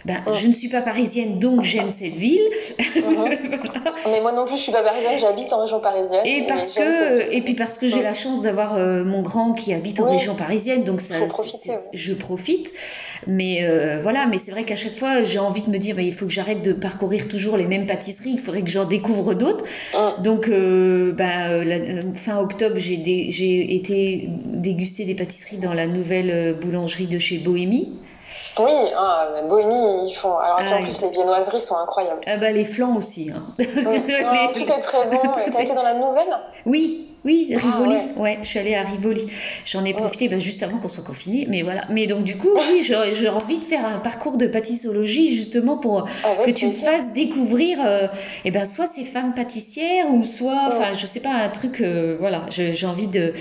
ben, je ne suis pas parisienne, donc j'aime cette ville. Mais moi non plus, je suis pas parisienne, j'habite en région parisienne. Et parce que, et puis parce que j'ai la chance d'avoir euh, mon grand qui habite en région parisienne, donc ça, je profite. Mais euh, voilà, mais c'est vrai qu'à chaque fois, j'ai envie de me dire, ben, il faut que j'arrête de parcourir toujours les mêmes pâtisseries. Il faudrait que j'en découvre d'autres. Donc, euh, ben, fin octobre, j'ai été déguster des pâtisseries dans la nouvelle boulangerie de chez Bohémie. Oui, ah, Bohémie, ils font. Alors, en plus, les viennoiseries sont incroyables. Ah, bah, les flancs aussi. Hein. Ah, tout est très bon. T'as été dans la nouvelle? Oui, oui, ah, Rivoli. ouais. je suis allée à Rivoli. J'en ai profité bah, juste avant qu'on soit confiné, mais voilà. Mais donc du coup, oui, j'ai envie de faire un parcours de pâtissologie justement pour que tu me fasses découvrir, euh, eh ben soit ces femmes pâtissières ou soit, enfin, je sais pas, un truc. Euh, voilà, j'ai envie de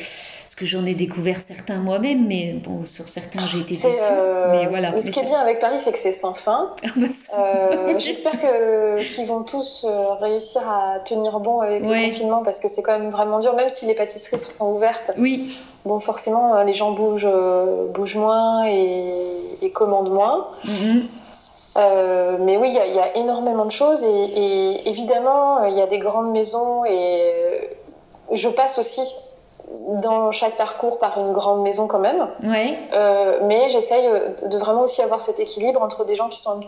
parce que j'en ai découvert certains moi-même, mais bon, sur certains j'ai été déçue. Euh, mais voilà. ce qui est bien avec Paris, c'est que c'est sans fin. Ah bah, euh, j'espère qu'ils vont tous euh, réussir à tenir bon avec le confinement, parce que c'est quand même vraiment dur, même si les pâtisseries sont ouvertes. Oui. Bon, forcément, les gens bougent, bougent moins et, commandent moins. Mm-hmm. mais oui, il y, a énormément de choses et, et évidemment, il y a des grandes maisons et je passe aussi dans chaque parcours par une grande maison quand même. Ouais. Euh, mais j'essaye de vraiment aussi avoir cet équilibre entre des gens qui sont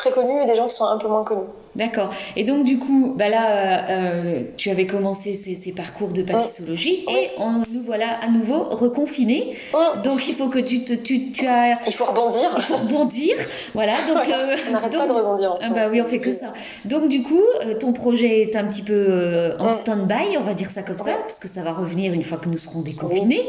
très connus et des gens qui sont un peu moins connus. D'accord. Et donc, du coup, bah là, euh, tu avais commencé ces, parcours de pâtissologie et on nous voilà à nouveau reconfinés. Donc, il faut que tu, te, tu, tu as. Il faut rebondir. Il faut rebondir. Voilà. Donc, euh, on n'arrête pas de rebondir en ah bah oui, on fait que ça. Donc, du coup, euh, ton projet est un petit peu en stand-by, on va dire ça comme ça, parce que ça va revenir une fois que nous serons déconfinés.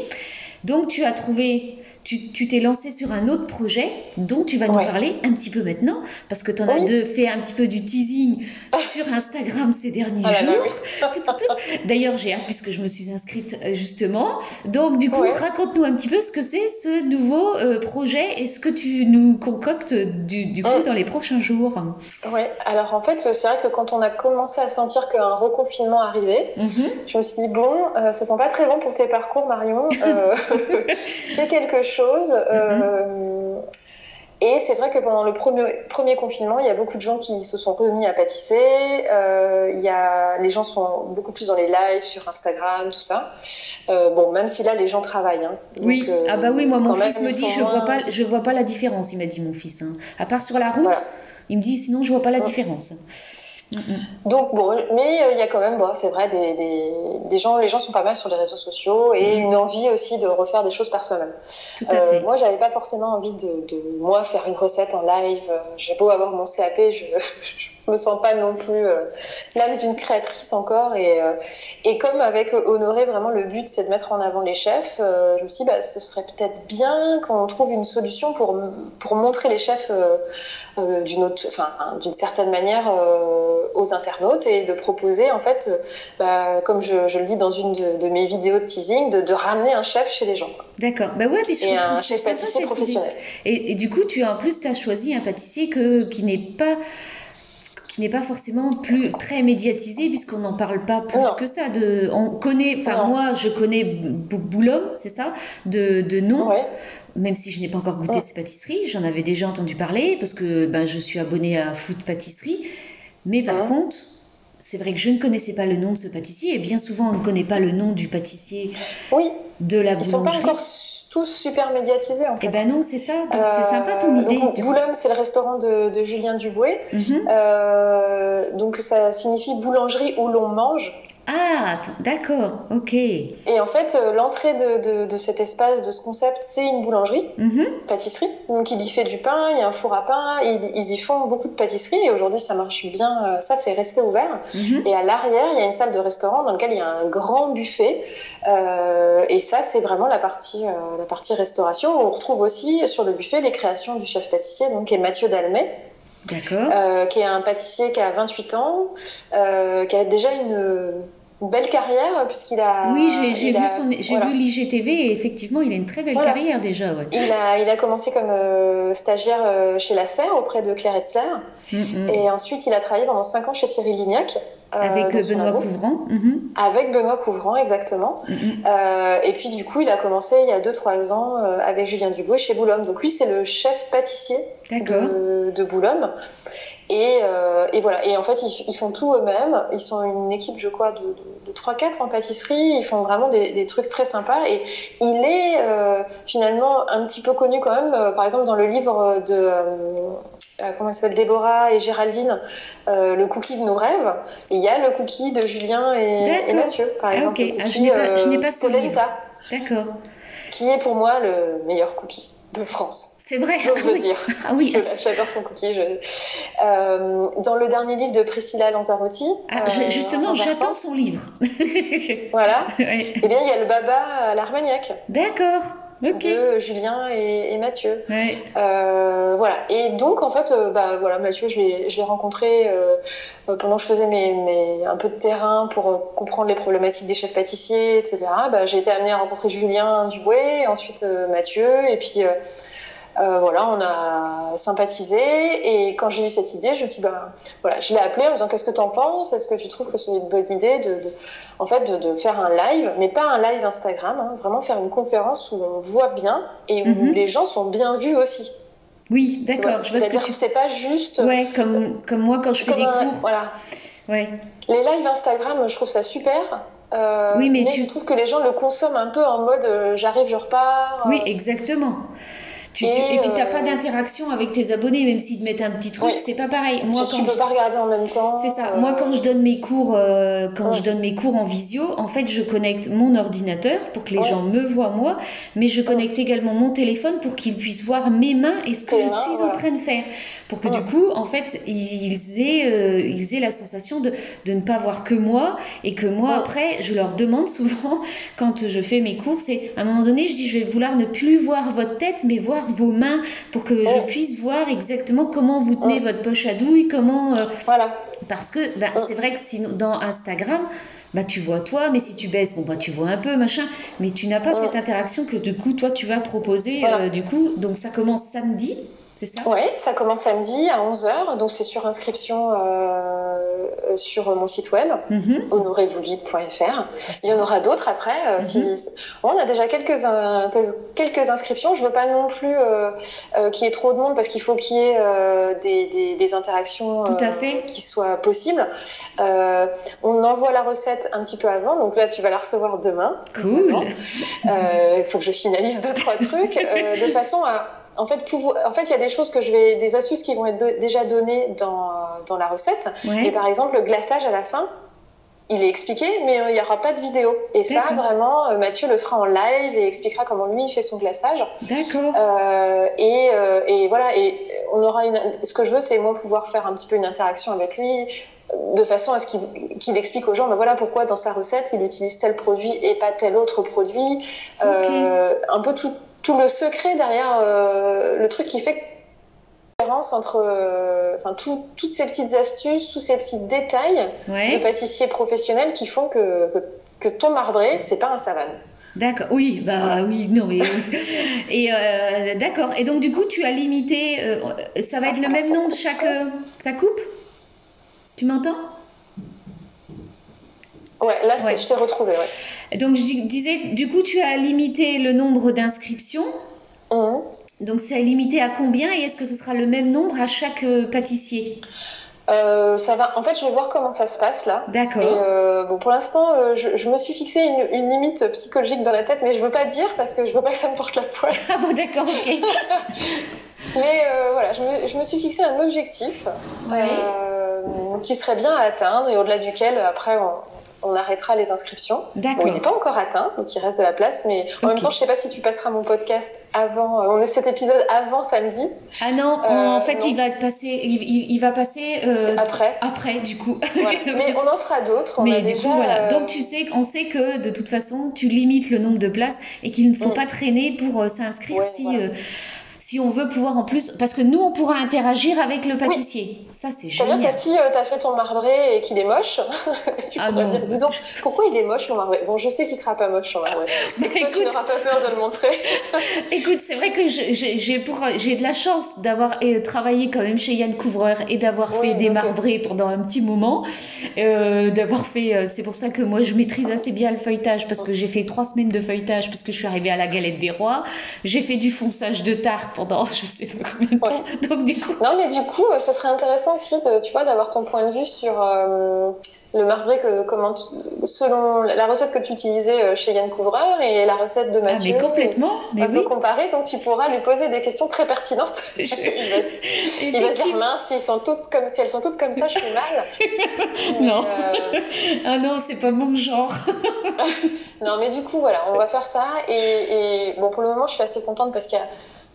Donc, tu as trouvé tu t'es lancé sur un autre projet dont tu vas nous parler un petit peu maintenant, parce que tu en as de, fait un petit peu du teasing sur Instagram ces derniers ah jours. D'ailleurs, j'ai hâte puisque je me suis inscrite euh, justement. Donc, du coup, raconte-nous un petit peu ce que c'est ce nouveau euh, projet et ce que tu nous concoctes du, du coup dans les prochains jours. Oui, alors en fait, c'est vrai que quand on a commencé à sentir qu'un reconfinement arrivait, mhm. je me suis dit, bon, euh, ça sent pas très bon pour tes parcours, Marion. fais quelque chose chose. Euh, et c'est vrai que pendant le premier, premier, confinement, il y a beaucoup de gens qui se sont remis à pâtisser. Euh, il y a, les gens sont beaucoup plus dans les lives sur Instagram, tout ça. Euh, bon, même si là, les gens travaillent. Hein. oui, ah bah oui, moi, mon fils me dit, je vois pas, je vois pas la différence. Il m'a dit mon fils. Hein. À part sur la route, il me dit, sinon, je vois pas la différence. Donc bon, mais euh, il y a quand même, bon, c'est vrai, des, des, des, gens, les gens sont pas mal sur les réseaux sociaux et une envie aussi de refaire des choses par soi-même. Tout à fait. Euh, moi, j'avais pas forcément envie de, de, moi faire une recette en live. J'ai beau avoir mon CAP, je, je me sens pas non plus euh, l'âme d'une créatrice encore. Et, euh, et comme avec Honoré, vraiment le but c'est de mettre en avant les chefs, je me suis dit bah, ce serait peut-être bien qu'on trouve une solution pour, pour montrer les chefs d'une enfin, d'une certaine manière aux internautes et de proposer en fait, bah, comme je, je, le dis dans une de, mes vidéos de teasing, de, de, ramener un chef chez les gens. D'accord, bah ouais, puis je et un chef pâtissier professionnel. Et, et, du coup, tu as en plus tu as choisi un pâtissier que, qui n'est pas qui n'est pas forcément plus très médiatisé puisqu'on n'en parle pas plus que ça. De, on connaît, enfin moi je connais Boulogne, c'est ça, de, de nom. Même si je n'ai pas encore goûté ces pâtisseries, j'en avais déjà entendu parler parce que ben, je suis abonnée à Food Pâtisserie. Mais par contre, c'est vrai que je ne connaissais pas le nom de ce pâtissier et bien souvent on ne connaît pas le nom du pâtissier oui. de la boulangerie. Ils sont pas encore tous super médiatisés en fait. Eh ben non, c'est ça. Donc c'est sympa ton idée. Donc, Boulogne, c'est le restaurant de, de Julien Duboué. Mhm. euh, donc ça signifie boulangerie où l'on mange. Ah, d'accord, ok. Et en fait, euh, l'entrée de, de, cet espace, de ce concept, c'est une boulangerie, mhm. pâtisserie. Donc il y fait du pain, il y a un four à pain, ils, ils y font beaucoup de pâtisserie et aujourd'hui ça marche bien. Euh, ça, c'est resté ouvert. Mhm. Et à l'arrière, il y a une salle de restaurant dans laquelle il y a un grand buffet. Euh, et ça, c'est vraiment la partie, la partie restauration. On retrouve aussi sur le buffet les créations du chef pâtissier, donc qui est Mathieu Dalmet. D'accord. qui est un pâtissier qui a 28 ans, qui a déjà une belle carrière puisqu'il a. Oui, j'ai vu, vu l'IGTV et effectivement, il a une très belle carrière déjà. Ouais. Il, a, il a commencé comme euh, stagiaire euh, chez la Serre auprès de Claire Etzler. Mm. Et ensuite, il a travaillé pendant 5 ans chez Cyril Lignac. Euh, avec Benoît Couvrant. Mm-hmm. Avec Benoît Couvrant, exactement. Et puis, du coup, il a commencé il y a 2-3 ans avec Julien Dubois chez Boulogne. Donc, lui, c'est le chef pâtissier de, de Boulogne. Et, euh, et, voilà. Et en fait, ils, ils font tout eux-mêmes. Ils sont une équipe, je crois, de, de, de 3-4 en pâtisserie. Ils font vraiment des, des, trucs très sympas. Et il est euh, finalement un petit peu connu quand même. Euh, par exemple, dans le livre de comment s'appelle Déborah et Géraldine, le cookie de nos rêves. Il y a le cookie de Julien et, et Mathieu, par ah, exemple. Okay. Ah, je n'ai pas, je n'ai pas ce livre. D'accord. Qui est pour moi le meilleur cookie de France. C'est vrai. J'ose le dire. Ah oui. J'adore son cookie. Je... Euh, dans le dernier livre de Priscilla Lanzarotti. Ah, euh, justement, j'attends son livre. voilà. Ouais. Eh bien, il y a le Baba à l'Armagnac. D'accord. Okay. de Julien et, et Mathieu. Ouais. Euh, voilà. Et donc en fait, euh, bah voilà, Mathieu, je l'ai rencontré euh, pendant que je faisais mes, mes, un peu de terrain pour comprendre les problématiques des chefs pâtissiers, etc. Bah, j'ai été amenée à rencontrer Julien Dubouet, ensuite Mathieu, et puis euh, voilà, on a sympathisé et quand j'ai eu cette idée, je me suis dit, bah, voilà, je l'ai appelé en me disant qu'est-ce que tu en penses? Est-ce que tu trouves que c'est une bonne idée de, de en fait, de, de, faire un live, mais pas un live Instagram, hein, vraiment faire une conférence où on voit bien et où Mhm. les gens sont bien vus aussi. Oui, d'accord. Voilà. Je vois ce que C'est-à-dire tu. que c'est pas juste. Ouais, comme, comme moi quand je fais des un- cours. Voilà. Ouais. Les lives Instagram, je trouve ça super. Euh, Oui, mais tu- je trouve que les gens le consomment un peu en mode euh, j'arrive, je repars. Oui, exactement. Tu, tu- Et, et puis t'as euh, pas d'interaction avec tes abonnés, même s'ils te mettent un petit truc, Oui. c'est pas pareil. Moi, tu, quand tu peux je- pas regarder en même temps. C'est ça. euh, Moi, quand je donne mes cours, euh, quand Ouais. je donne mes cours en visio, en fait, je connecte mon ordinateur pour que les Ouais. gens me voient moi, mais je connecte également mon téléphone pour qu'ils puissent voir mes mains et ce que je mains, suis en train de faire, pour que du coup, en fait, ils, aient, euh, ils aient la sensation de, de ne pas voir que moi et que moi après, je leur demande souvent quand je fais mes cours, c'est à un moment donné, je dis, je vais vouloir ne plus voir votre tête, mais voir vos mains pour que je Ouais. puisse voir exactement comment vous tenez Ouais. votre poche à douille, comment euh, Voilà. parce que bah, Mm. c'est vrai que sinon, dans Instagram, bah, tu vois toi, mais si tu baisses, bon, bah, tu vois un peu, machin, mais tu n'as pas cette interaction que du coup, toi, tu vas proposer. Voilà. euh, du coup, donc ça commence samedi, c'est ça? Ouais, ça commence samedi à 11h, donc c'est sur inscription euh, euh, sur mon site web, Mhm. honorezvousguide.fr. Il y en aura d'autres après. euh, Mhm. si... Bon, on a déjà quelques, in- quelques inscriptions. Je veux pas non plus euh, qu'il y ait trop de monde parce qu'il faut qu'il y ait des, des, des interactions Tout à fait. qui soient possibles. On envoie la recette un petit peu avant, donc là tu vas la recevoir demain. Cool. Il faut que je finalise deux trois trucs de façon à en fait pouvoir en fait il y a des choses que je vais des astuces qui vont être déjà données dans dans la recette. Et par exemple le glaçage à la fin il est expliqué mais euh, il n'y aura pas de vidéo. Et ça vraiment euh, Mathieu le fera en live et expliquera comment lui il fait son glaçage. D'accord. euh, et, euh, et voilà et on aura une ce que je veux c'est moi pouvoir faire un petit peu une interaction avec lui de façon à ce qu'il explique aux gens ben voilà pourquoi dans sa recette il utilise tel produit et pas tel autre produit. Euh, un peu tout, tout le secret derrière euh, le truc qui fait la différence entre euh, enfin tout- toutes ces petites astuces tous ces petits détails de Ouais. pâtissier professionnel qui font que, que, que ton marbré c'est pas un savane D'accord. Oui, bah oui, non, mais et euh, d'accord. Et donc du coup, tu as limité. ça va être le même nombre chaque. ça coupe? Tu m'entends? Ouais là Ouais. je t'ai retrouvé ouais. Donc je dis- disais, du coup, tu as limité le nombre d'inscriptions. Mhm. Donc c'est limité à combien et est-ce que ce sera le même nombre à chaque euh, pâtissier? Euh, ça va en fait je vais voir comment ça se passe là D'accord. euh, bon, pour l'instant, euh, je, je me suis fixé une, une limite psychologique dans la tête, mais je veux pas dire parce que je veux pas que ça me porte la poisse. Ah bon, d'accord, ok. Mais voilà, je me, je me suis fixé un objectif Ouais. qui serait bien à atteindre et au-delà duquel, après, on, on arrêtera les inscriptions. D'accord. Bon, il n'est pas encore atteint, donc il reste de la place, mais en même temps, je sais pas si tu passeras mon podcast avant, euh, cet épisode avant samedi, Ah non, Euh, en fait, non. il va passer, il, va passer euh, après. après, du coup. Mais on en fera d'autres. on Mais a du déjà, coup, voilà. euh, Donc, tu sais, on sait que de toute façon, tu limites le nombre de places et qu'il ne faut Mm. pas traîner pour euh, s'inscrire Ouais, si, voilà. Euh, si on veut pouvoir en plus. Parce que nous, on pourra interagir avec le pâtissier. Ça, c'est C'est-à-dire génial. que si tu as fait ton marbré et qu'il est moche, tu Ah pourras non. dire, dis donc, pourquoi il est moche mon marbré? Bon, je sais qu'il sera pas moche ton marbré. Mais Toi, tu écoute, n'auras pas peur de le montrer. écoute, c'est vrai que j'ai de la chance d'avoir euh, travaillé quand même chez Yann Couvreur et d'avoir Oui, fait des marbrés pendant un petit moment. Euh, d'avoir fait, euh, c'est pour ça que moi je maîtrise assez bien le feuilletage parce que j'ai fait trois semaines de feuilletage parce que je suis arrivée à la galette des rois. J'ai fait du fonçage de tarte pendant je sais pas combien de temps. Donc du coup, Non, mais du coup, euh, ce serait intéressant aussi, de, tu vois, d'avoir ton point de vue sur euh, le marbré que comment tu- selon la recette que tu utilisais euh, chez Yann Couvreur et la recette de ah, Mathieu. mais complètement, mais peu oui. comparer, donc tu pourras lui poser des questions très pertinentes. il, va, se- il va se dire mince, si, sont toutes comme, si elles sont toutes comme ça, je suis mal. Mais, Non. euh, Ah non, c'est pas mon genre. Non, mais du coup, voilà, on va faire ça. Et, et bon, pour le moment, je suis assez contente parce qu'il y a,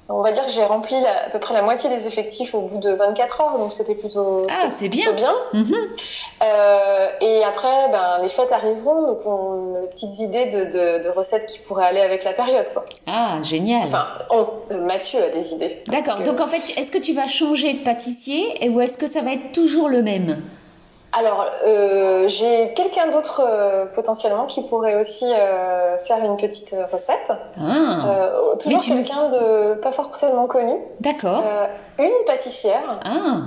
on va dire que j'ai rempli la- à peu près la moitié des effectifs au bout de 24 heures, donc c'était plutôt, Ah, c'est bien. bien. Mhm. Euh, et après, ben, les fêtes arriveront, donc on a des petites idées de, de, de recettes qui pourraient aller avec la période, quoi. Ah, génial. Enfin, on, Mathieu a des idées. D'accord. que- Donc en fait, est-ce que tu vas changer de pâtissier et- ou est-ce que ça va être toujours le même? Alors, euh, j'ai quelqu'un d'autre euh, potentiellement qui pourrait aussi euh, faire une petite recette. Ah, toujours quelqu'un de pas forcément connu. d'accord. Une pâtissière Ah,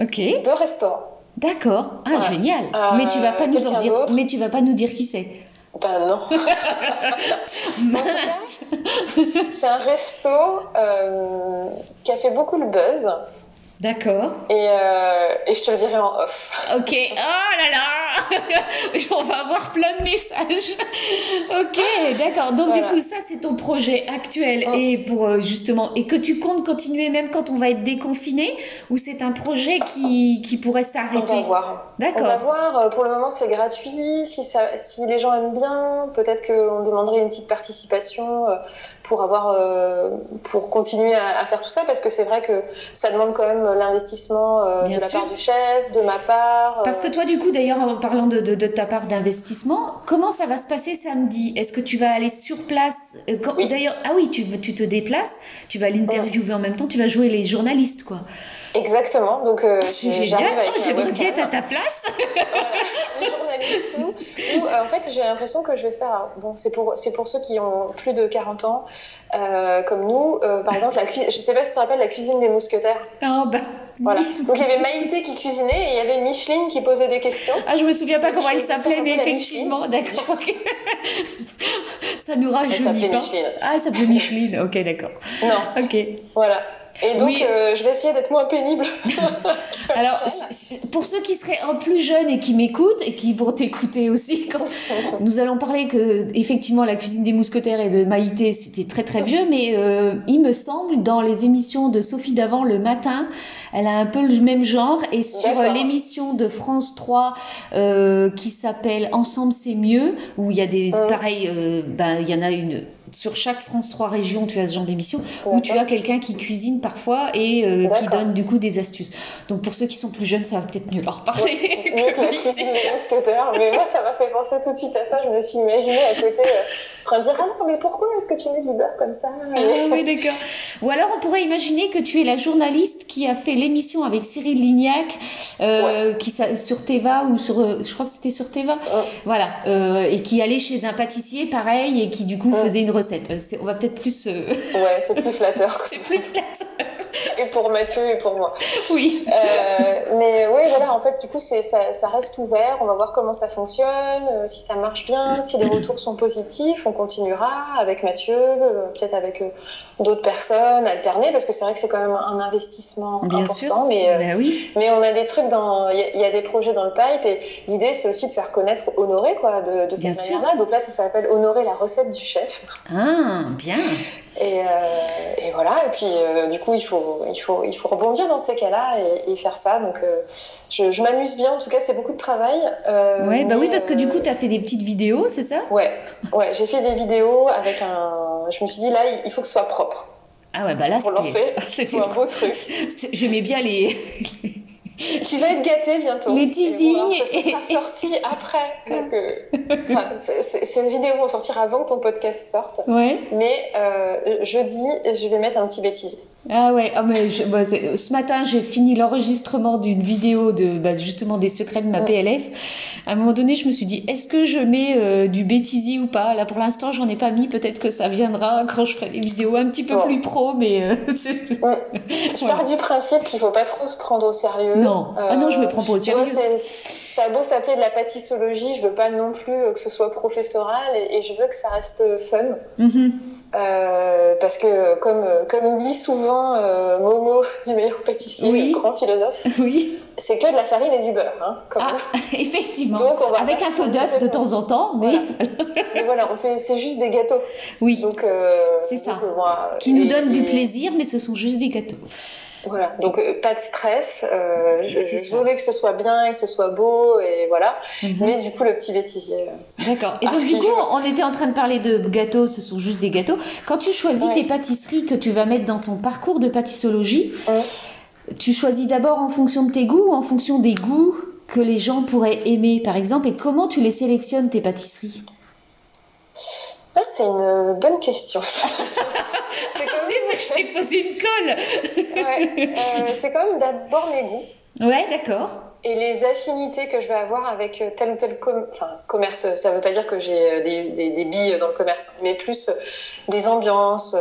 ok. de restaurant. D'accord. Ah, Voilà. génial. Mais tu vas pas nous en dire. Mais tu vas pas nous dire qui c'est. Ben non. C'est un resto qui a fait beaucoup le buzz D'accord. et, euh, et je te le dirai en off. Ok. Oh là là. On va avoir plein de messages. Ok, d'accord. Donc Voilà. du coup, ça c'est ton projet actuel Mm. et pour euh, justement et que tu comptes continuer même quand on va être déconfiné? Ou c'est un projet qui, qui pourrait On va s'arrêter? voir. On va D'accord. voir. Euh, Pour le moment, c'est gratuit. Si, ça, si les gens aiment bien, peut-être qu'on demanderait une petite participation pour avoir, pour continuer à, à faire tout ça, parce que c'est vrai que ça demande quand même l'investissement euh, de la sûr. part du chef, de ma part. Parce que euh, toi, du coup, d'ailleurs, en parlant de, de, de ta part d'investissement, comment ça va se passer samedi? Est-ce que tu vas aller sur place? euh, quand- Oui. D'ailleurs, ah oui, tu, tu te déplaces, tu vas l'interviewer en même temps, tu vas jouer les journalistes, quoi. Exactement. Donc, euh, C'est génial. Oh, ma J'aimerais bien être à ta place. Voilà, les journalistes euh, en fait j'ai l'impression que je vais faire bon c'est pour c'est pour ceux qui ont plus de 40 ans euh, comme nous euh, par exemple la cuisine je sais pas si tu te rappelles la cuisine des mousquetaires Ah, bah. voilà donc il y avait Maïté qui cuisinait et il y avait Micheline qui posait des questions Ah, je me souviens pas Donc, comment elle s'appelait, mais effectivement, d'accord. ça nous elle rajeunit s'appelait. Micheline Ah, elle s'appelait Micheline. Ok, d'accord. non Ok. voilà et donc Oui. euh, je vais essayer d'être moins pénible Alors, pour ceux qui seraient en plus jeunes et qui m'écoutent et qui vont t'écouter aussi, quand nous allons parler que effectivement la cuisine des mousquetaires et de Maïté c'était très très vieux, mais euh, il me semble dans les émissions de Sophie d'avant le matin, elle a un peu le même genre et sur D'accord. l'émission de France 3 euh, qui s'appelle Ensemble c'est mieux où il y a des pareils, euh, ben, il y en a une sur chaque France 3 région, tu as ce genre d'émission où tu as quelqu'un qui cuisine parfois et euh, qui donne du coup des astuces. Donc pour ceux qui sont plus jeunes, ça va peut-être mieux leur parler. que Oui, mousquetaires mais moi ça m'a fait penser tout de suite à ça je me suis imaginée à côté euh, train de dire ah non mais pourquoi est-ce que tu mets du beurre comme ça Ah oui, d'accord. Ou alors on pourrait imaginer que tu es la journaliste qui a fait l'émission avec Cyril Lignac euh, qui sa- sur Teva ou sur, euh, je crois que c'était sur Teva, Ouais. voilà, euh, et qui allait chez un pâtissier pareil et qui du coup Ouais. faisait une recette. Euh, On va peut-être plus, euh, ouais c'est plus flatteur c'est plus flatteur. Et pour Mathieu et pour moi Oui. Euh, mais oui, voilà, en fait, du coup, c'est, ça, ça reste ouvert. On va voir comment ça fonctionne, euh, si ça marche bien, si les retours sont positifs, on continuera avec Mathieu, euh, peut-être avec d'autres personnes, alterner, parce que c'est vrai que c'est quand même un investissement Bien important. sûr. Mais, Bah oui. mais on a des trucs dans, il y, a- il y a des projets dans le pipe, et l'idée, c'est aussi de faire connaître Honoré, quoi, de, de Bien cette sûr. manière-là. Donc là, ça s'appelle Honorer la recette du chef. Ah, bien. Et, et, voilà. Et puis, du coup, il faut, il, faut, il faut rebondir dans ces cas-là et, et, faire ça. Donc, je, je m'amuse bien. En tout cas, c'est beaucoup de travail. ouais, bah oui, parce que du coup, tu as fait des petites vidéos, c'est ça? Ouais, ouais j'ai fait des vidéos avec un. Je me suis dit, là, il faut que ce soit propre. Ah ouais, bah là, c'était un beau truc. J'aimais bien les. tu vas être gâté bientôt. Les teasings. Et ça sera sorti après. Donc, euh, ces vidéos vont sortir avant que ton podcast sorte. Ouais. Mais euh, jeudi, je vais mettre un petit bêtisier. Ah ouais, oh mais bah, ce matin j'ai fini l'enregistrement d'une vidéo de bah, justement des secrets de ma PLF. À un moment donné, je me suis dit est-ce que je mets euh, du bêtisier ou pas? Là pour l'instant, j'en ai pas mis. Peut-être que ça viendra quand je ferai des vidéos un petit peu plus pro, mais. Euh, tu pars du principe qu'il faut pas trop se prendre au sérieux. Non, ah non, je me prends pas au sérieux. ça a beau s'appeler de la pâtissologie, je veux pas non plus que ce soit professoral et, je veux que ça reste fun. Mm euh, parce que, comme, comme dit souvent euh, Momo du meilleur pâtissier, le grand philosophe, oui. c'est que de la farine et du beurre. Hein, ah, effectivement. Donc, on va Avec un peu d'œuf de temps en temps, mais. mais voilà, on fait, c'est juste des gâteaux. Oui. Donc, euh, c'est ça. Qui nous donnent du plaisir, mais ce sont juste des gâteaux. Voilà, donc euh, pas de stress. Euh, je, voulais que ce soit bien, que ce soit beau, et voilà. Mhm. Mais du coup, le petit bêtisier. Euh, D'accord. Et donc, du coup, on était en train de parler de gâteaux, ce sont juste des gâteaux. Quand tu choisis tes pâtisseries que tu vas mettre dans ton parcours de pâtissologie, tu choisis d'abord en fonction de tes goûts ou en fonction des goûts que les gens pourraient aimer, par exemple, et comment tu les sélectionnes, tes pâtisseries? C'est une bonne question. t'ai posé une colle. ouais, euh, c'est quand même d'abord mes goûts. Ouais, d'accord. Et les affinités que je vais avoir avec euh, tel ou tel commerce, ça ne veut pas dire que j'ai euh, des, des, billes dans le commerce, mais plus des ambiances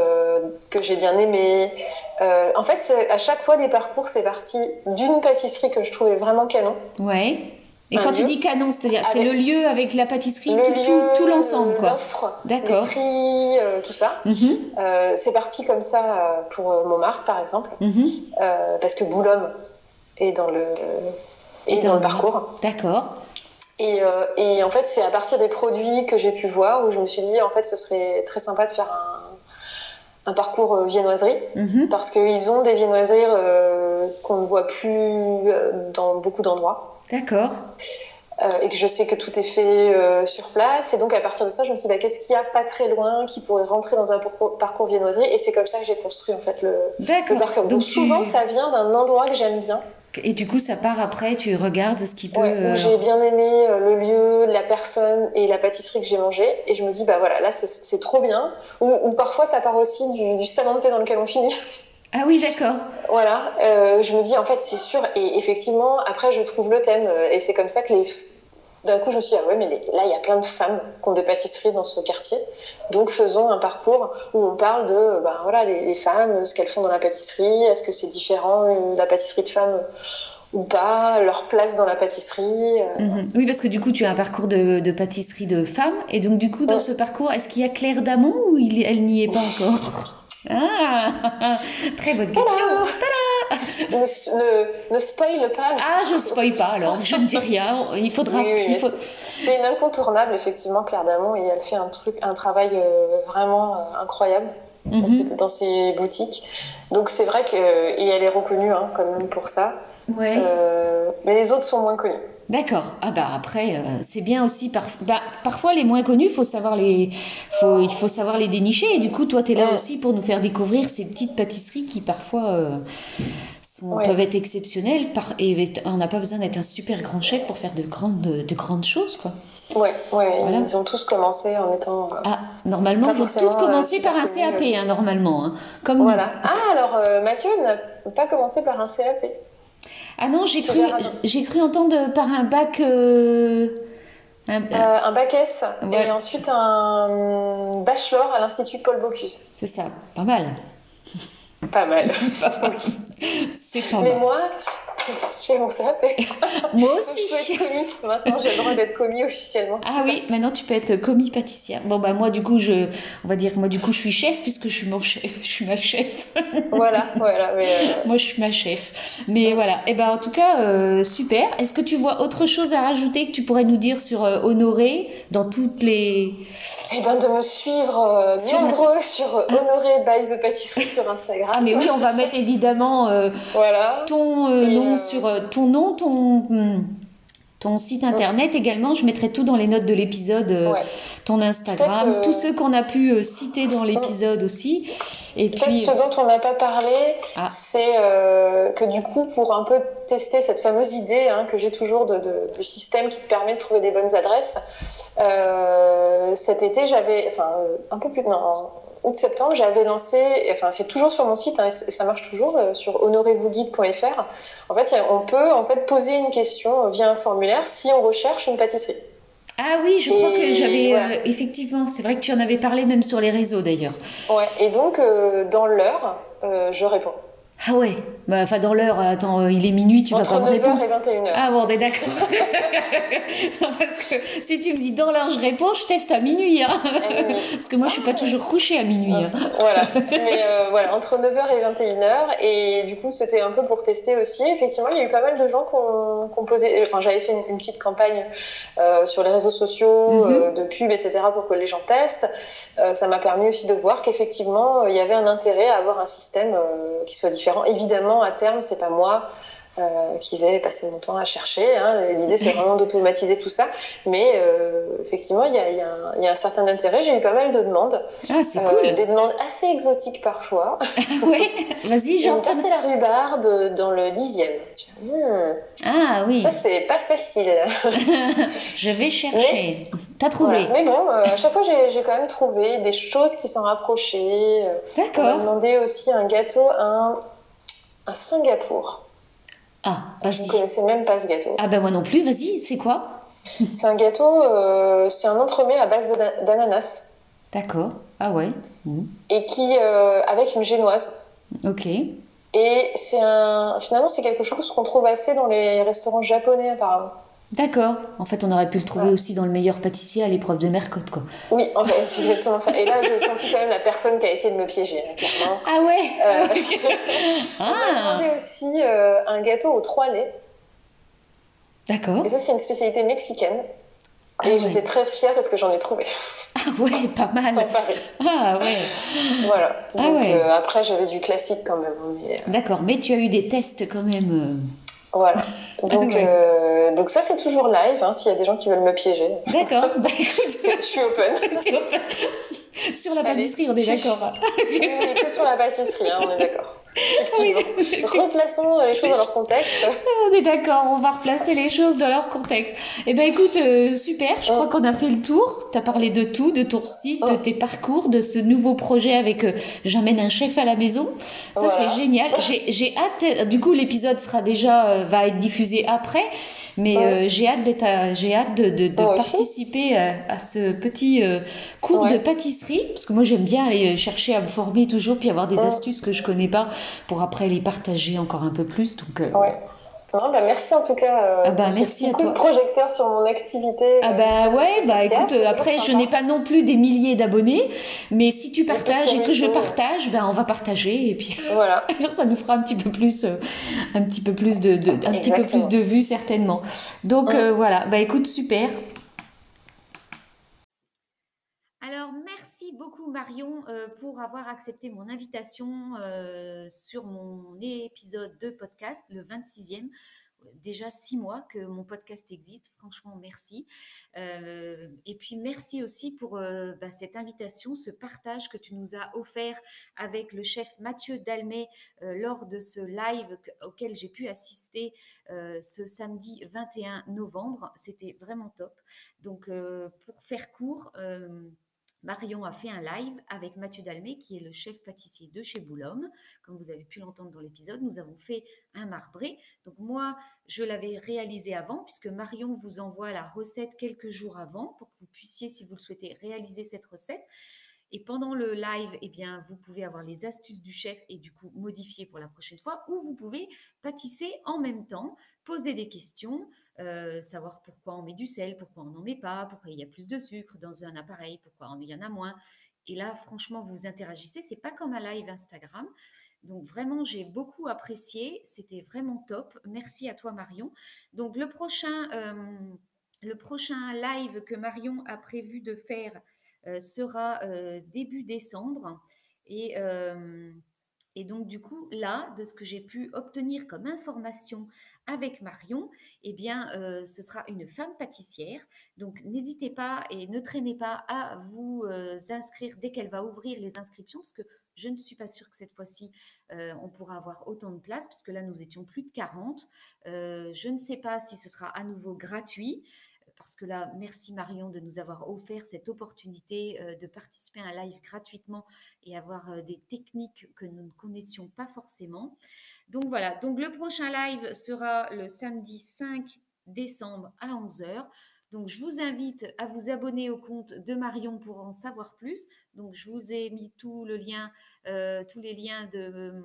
que j'ai bien aimées. en fait, à chaque fois, les parcours, c'est parti d'une pâtisserie que je trouvais vraiment canon. Ouais et quand tu dis canon, c'est-à-dire c'est le lieu avec la pâtisserie, tout, tout, l'ensemble, quoi. D'accord. Les prix, euh, tout ça. Mhm. euh, c'est parti comme ça euh, pour Montmartre, par exemple, mhm. parce que Boulogne est dans le est dans, le parcours. D'accord. Et, et, en fait, c'est à partir des produits que j'ai pu voir où je me suis dit, en fait, ce serait très sympa de faire un, un parcours viennoiserie, mhm. parce qu'ils ont des viennoiseries qu'on ne voit plus dans beaucoup d'endroits. D'accord. Euh, et que je sais que tout est fait euh, sur place. Et donc, à partir de ça, je me suis dit, bah, qu'est-ce qu'il y a pas très loin qui pourrait rentrer dans un parcours, viennoiserie? Et c'est comme ça que j'ai construit, en fait, le, parcours. Donc, souvent, ça vient d'un endroit que j'aime bien. Et du coup, ça part après, tu regardes ce qui peut. Ouais, euh, j'ai bien aimé le lieu, la personne et la pâtisserie que j'ai mangé. Et je me dis, bah voilà, là, c'est trop bien. Ou, parfois, ça part aussi du, du salon de thé dans lequel on finit. Ah oui, d'accord. Voilà, euh, je me dis en fait c'est sûr et effectivement après je trouve le thème euh, et c'est comme ça que les d'un coup je me suis dit ah ouais mais là il y a plein de femmes qui ont des pâtisseries dans ce quartier donc faisons un parcours où on parle de ben voilà les, femmes ce qu'elles font dans la pâtisserie est-ce que c'est différent euh, la pâtisserie de femmes ou pas, leur place dans la pâtisserie. Mhm. Oui, parce que du coup, tu as un parcours de, pâtisserie de femmes. Et donc, du coup, dans ce parcours, est-ce qu'il y a Claire Damon ou il, elle n'y est pas encore? ah, très bonne question. ne, ne, spoil pas. Ah, je spoil pas alors. Je ne dis rien. Il faudra. C'est une incontournable effectivement, Claire Damon, et elle fait un truc, un travail euh, vraiment euh, incroyable mhm. dans, ses, boutiques. Donc c'est vrai que et elle est reconnue hein, quand même pour ça. Ouais. Euh, mais les autres sont moins connus. D'accord. Ah bah après, euh, c'est bien aussi. Bah, parfois, les moins connus, faut savoir les, faut, il faut savoir les dénicher. Et du coup, toi, tu es là aussi pour nous faire découvrir ces petites pâtisseries qui parfois euh, sont, peuvent être exceptionnelles. Par, et on n'a pas besoin d'être un super grand chef pour faire de grandes, de grandes choses, quoi. Ouais, ouais. Ils ont tous commencé en étant. Euh, ah, normalement, ils ont tous commencé par un CAP, hein, normalement. Hein, comme voilà. Ah, alors Mathieu n'a pas commencé par un CAP. Ah non, j'ai cru, j'ai cru entendre par un bac. Euh, un, euh, bac S et ensuite un bachelor à l'Institut Paul Bocuse. C'est ça, pas mal. Pas mal. C'est pas Mais moi, J'ai mon ça. Moi aussi. je peux être commis. Maintenant, j'ai le droit d'être commis officiellement. Ah oui, maintenant tu peux être commis pâtissière. Bon bah moi du coup je, on va dire moi du coup je suis chef puisque je suis mon chef, je suis ma chef. Voilà, voilà. Mais euh, Moi je suis ma chef. Mais voilà. Et ben en tout cas euh, super. Est-ce que tu vois autre chose à rajouter que tu pourrais nous dire sur euh, Honoré dans toutes les Eh ben de me suivre Sur nombreux sur euh, Honoré by the Pâtisserie sur Instagram. Ah mais oui, on va mettre évidemment Voilà. ton nom euh, sur euh, ton nom, ton hum, ton site internet également. Je mettrai tout dans les notes de l'épisode, euh, Ouais. ton Instagram, euh, tous ceux qu'on a pu euh, citer dans l'épisode aussi. Et puis ce dont on n'a pas parlé, Ah. c'est que du coup, pour un peu tester cette fameuse idée hein, que j'ai toujours de, de, de système qui te permet de trouver des bonnes adresses, euh, cet été, j'avais, enfin, euh, un peu plus, non, en août-septembre, j'avais lancé, enfin, c'est toujours sur mon site, hein, et ça marche toujours, euh, sur honorezvousguide.fr. En fait, on peut en fait poser une question via un formulaire si on recherche une pâtisserie. ah oui, je crois que j'avais euh, effectivement, c'est vrai que tu en avais parlé même sur les réseaux d'ailleurs. Ouais, et donc, euh, dans l'heure, euh, je réponds. Ah ouais, bah, enfin dans l'heure, attends, euh, il est minuit, tu vas Entre pas me 9h répondre. et 21h. Ah bon, on est d'accord. Parce que si tu me dis dans l'heure, je réponds, je teste à minuit. Hein. À minuit. Parce que moi, je suis pas toujours couchée à minuit. hein. Voilà, mais euh, voilà, entre 9h et 21h. Et du coup, c'était un peu pour tester aussi. Effectivement, il y a eu pas mal de gens qui ont, ont posé. Enfin, j'avais fait une, une petite campagne euh, sur les réseaux sociaux, Mhm. euh, de pub, etc., pour que les gens testent. Euh, ça m'a permis aussi de voir qu'effectivement, euh, il y avait un intérêt à avoir un système euh, qui soit différent. Évidemment, à terme, c'est pas moi. euh, qui vais passer mon temps à chercher. Hein. L'idée, c'est vraiment d'automatiser tout ça. Mais euh, effectivement, il y a, y un- il y a un certain intérêt. J'ai eu pas mal de demandes. Ah, c'est Euh, cool. des demandes assez exotiques parfois. ouais, vas-y, J'ai j'entends. à la rhubarbe dans le dixième. Hmm, Ah oui, ça, c'est pas facile. je vais chercher. T'as trouvé Voilà. Mais bon, à chaque fois, j'ai j'ai quand même trouvé des choses qui sont rapprochées. Euh, On m'a D'accord. demandé aussi un gâteau un, un Singapour. Ah, Je ne vas-y. connaissais même pas ce gâteau. Ah ben moi non plus, vas-y, c'est quoi? C'est un gâteau, euh, c'est un entremets à base d'ana- d'ananas D'accord. Ah ouais. Mhm. et qui, euh, avec une génoise. Ok. Et c'est un, finalement, c'est quelque chose qu'on trouve assez dans les restaurants japonais apparemment. D'accord. En fait, on aurait pu le trouver aussi dans le meilleur pâtissier à l'épreuve de Mercotte, quoi. Oui, en fait, c'est exactement ça. Et là, j'ai senti quand même la personne qui a essayé de me piéger, hein, clairement. Ah ouais Euh, On m'a Ah demandé aussi euh, un gâteau aux trois laits. D'accord. Et ça, c'est une spécialité mexicaine. Ah Et ouais. j'étais très fière parce que j'en ai trouvé Ah ouais, pas mal. Paris. Ah ouais. Voilà. Ah Donc, ouais. euh, après, j'avais du classique quand même. mais, euh, D'accord, mais tu as eu des tests quand même. Voilà. Donc, Ouais. euh, donc ça, c'est toujours live. hein, S'il y a des gens qui veulent me piéger. D'accord. Bah écoute, je suis open. sur la pâtisserie, on est d'accord. Que sur la pâtisserie, hein, on est d'accord. Replaçons les choses dans leur contexte. On est d'accord, on va replacer les choses dans leur contexte. Eh ben écoute, euh, super, je crois Mm. qu'on a fait le tour. Tu as parlé de tout, de ton site, de Mm. tes parcours, de ce nouveau projet avec euh, J'amène un chef à la maison. Ça, Voilà. c'est génial. J'ai j'ai hâte, du coup, l'épisode sera déjà, euh, va être diffusé après, mais Ouais. euh, j'ai hâte d'être, à- j'ai hâte de, participer à, à ce petit euh, cours Ouais. de pâtisserie, parce que moi, j'aime bien aller chercher à me former toujours, puis avoir des astuces que je connais pas pour après les partager encore un peu plus. Donc, euh. Non, bah merci en tout cas. euh, Ah bah, merci à coup toi. de projecteur sur mon activité. Ah euh, bah sur ouais, bah écoute, après je n'ai pas non plus des milliers d'abonnés, mais si tu partages et que je partage, ben on va partager et puis Voilà. ça nous fera un petit peu plus, euh, un petit peu plus de, de- un petit peu plus de vues certainement. Donc Mm. euh, voilà, bah écoute, super. Alors, merci beaucoup Marion euh, pour avoir accepté mon invitation euh, sur mon épisode de podcast, le 26e. Déjà six mois que mon podcast existe. Franchement, merci. Euh, et puis, merci aussi pour bah, cette invitation, ce partage que tu nous as offert avec le chef Mathieu euh, lors de ce live que- auquel j'ai pu assister ce samedi 21 novembre. C'était vraiment top. Donc, pour faire court, Marion a fait un live avec Mathieu Dalmé, qui est le chef pâtissier de chez Boulogne. Comme vous avez pu l'entendre dans l'épisode, nous avons fait un marbré. Donc moi, je l'avais réalisé avant, puisque Marion vous envoie la recette quelques jours avant pour que vous puissiez, si vous le souhaitez, réaliser cette recette. Et pendant le live, eh bien, vous pouvez avoir les astuces du chef et du coup modifier pour la prochaine fois, ou vous pouvez pâtisser en même temps, poser des questions, euh, savoir pourquoi on met du sel, pourquoi on n'en met pas, pourquoi il y a plus de sucre dans un appareil, pourquoi il y en a moins. Et là, franchement, vous interagissez. C'est pas comme un live Instagram. Donc vraiment, j'ai beaucoup apprécié. C'était vraiment top. Merci à toi, Marion. Donc le prochain, euh, live que Marion a prévu de faire euh, sera début décembre. Et et donc, du coup, là, de ce que j'ai pu obtenir comme information avec Marion, eh bien, euh, ce sera une femme pâtissière. Donc, n'hésitez pas et ne traînez pas à vous euh, inscrire dès qu'elle va ouvrir les inscriptions, parce que je ne suis pas sûre que cette fois-ci, euh, on pourra avoir autant de places, puisque là, nous étions plus de 40. je ne sais pas si ce sera à nouveau gratuit parce que là, merci Marion de nous avoir offert cette opportunité euh, de participer à un live gratuitement et avoir euh, des techniques que nous ne connaissions pas forcément. Donc voilà, donc le prochain live sera le samedi 5 décembre à 11h. Donc, je vous invite à vous abonner au compte de Marion pour en savoir plus. Donc, je vous ai mis tout le lien, euh, tous les liens de,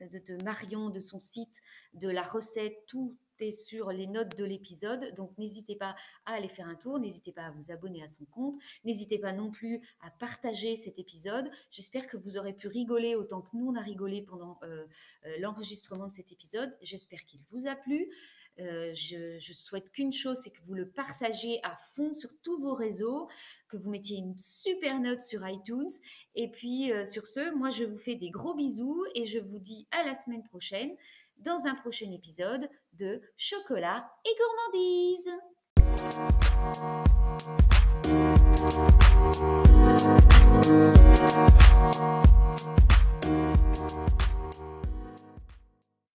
de, de, Marion, de son site, de la recette, tout, sur les notes de l'épisode. Donc n'hésitez pas à aller faire un tour, n'hésitez pas à vous abonner à son compte, n'hésitez pas non plus à partager cet épisode. J'espère que vous aurez pu rigoler autant que nous on a rigolé pendant euh, euh, l'enregistrement de cet épisode. J'espère qu'il vous a plu. Euh, je, souhaite qu'une chose, c'est que vous le partagiez à fond sur tous vos réseaux, que vous mettiez une super note sur iTunes. Et puis, sur ce, moi, je vous fais des gros bisous et je vous dis à la semaine prochaine dans un prochain épisode de Chocolat et gourmandise.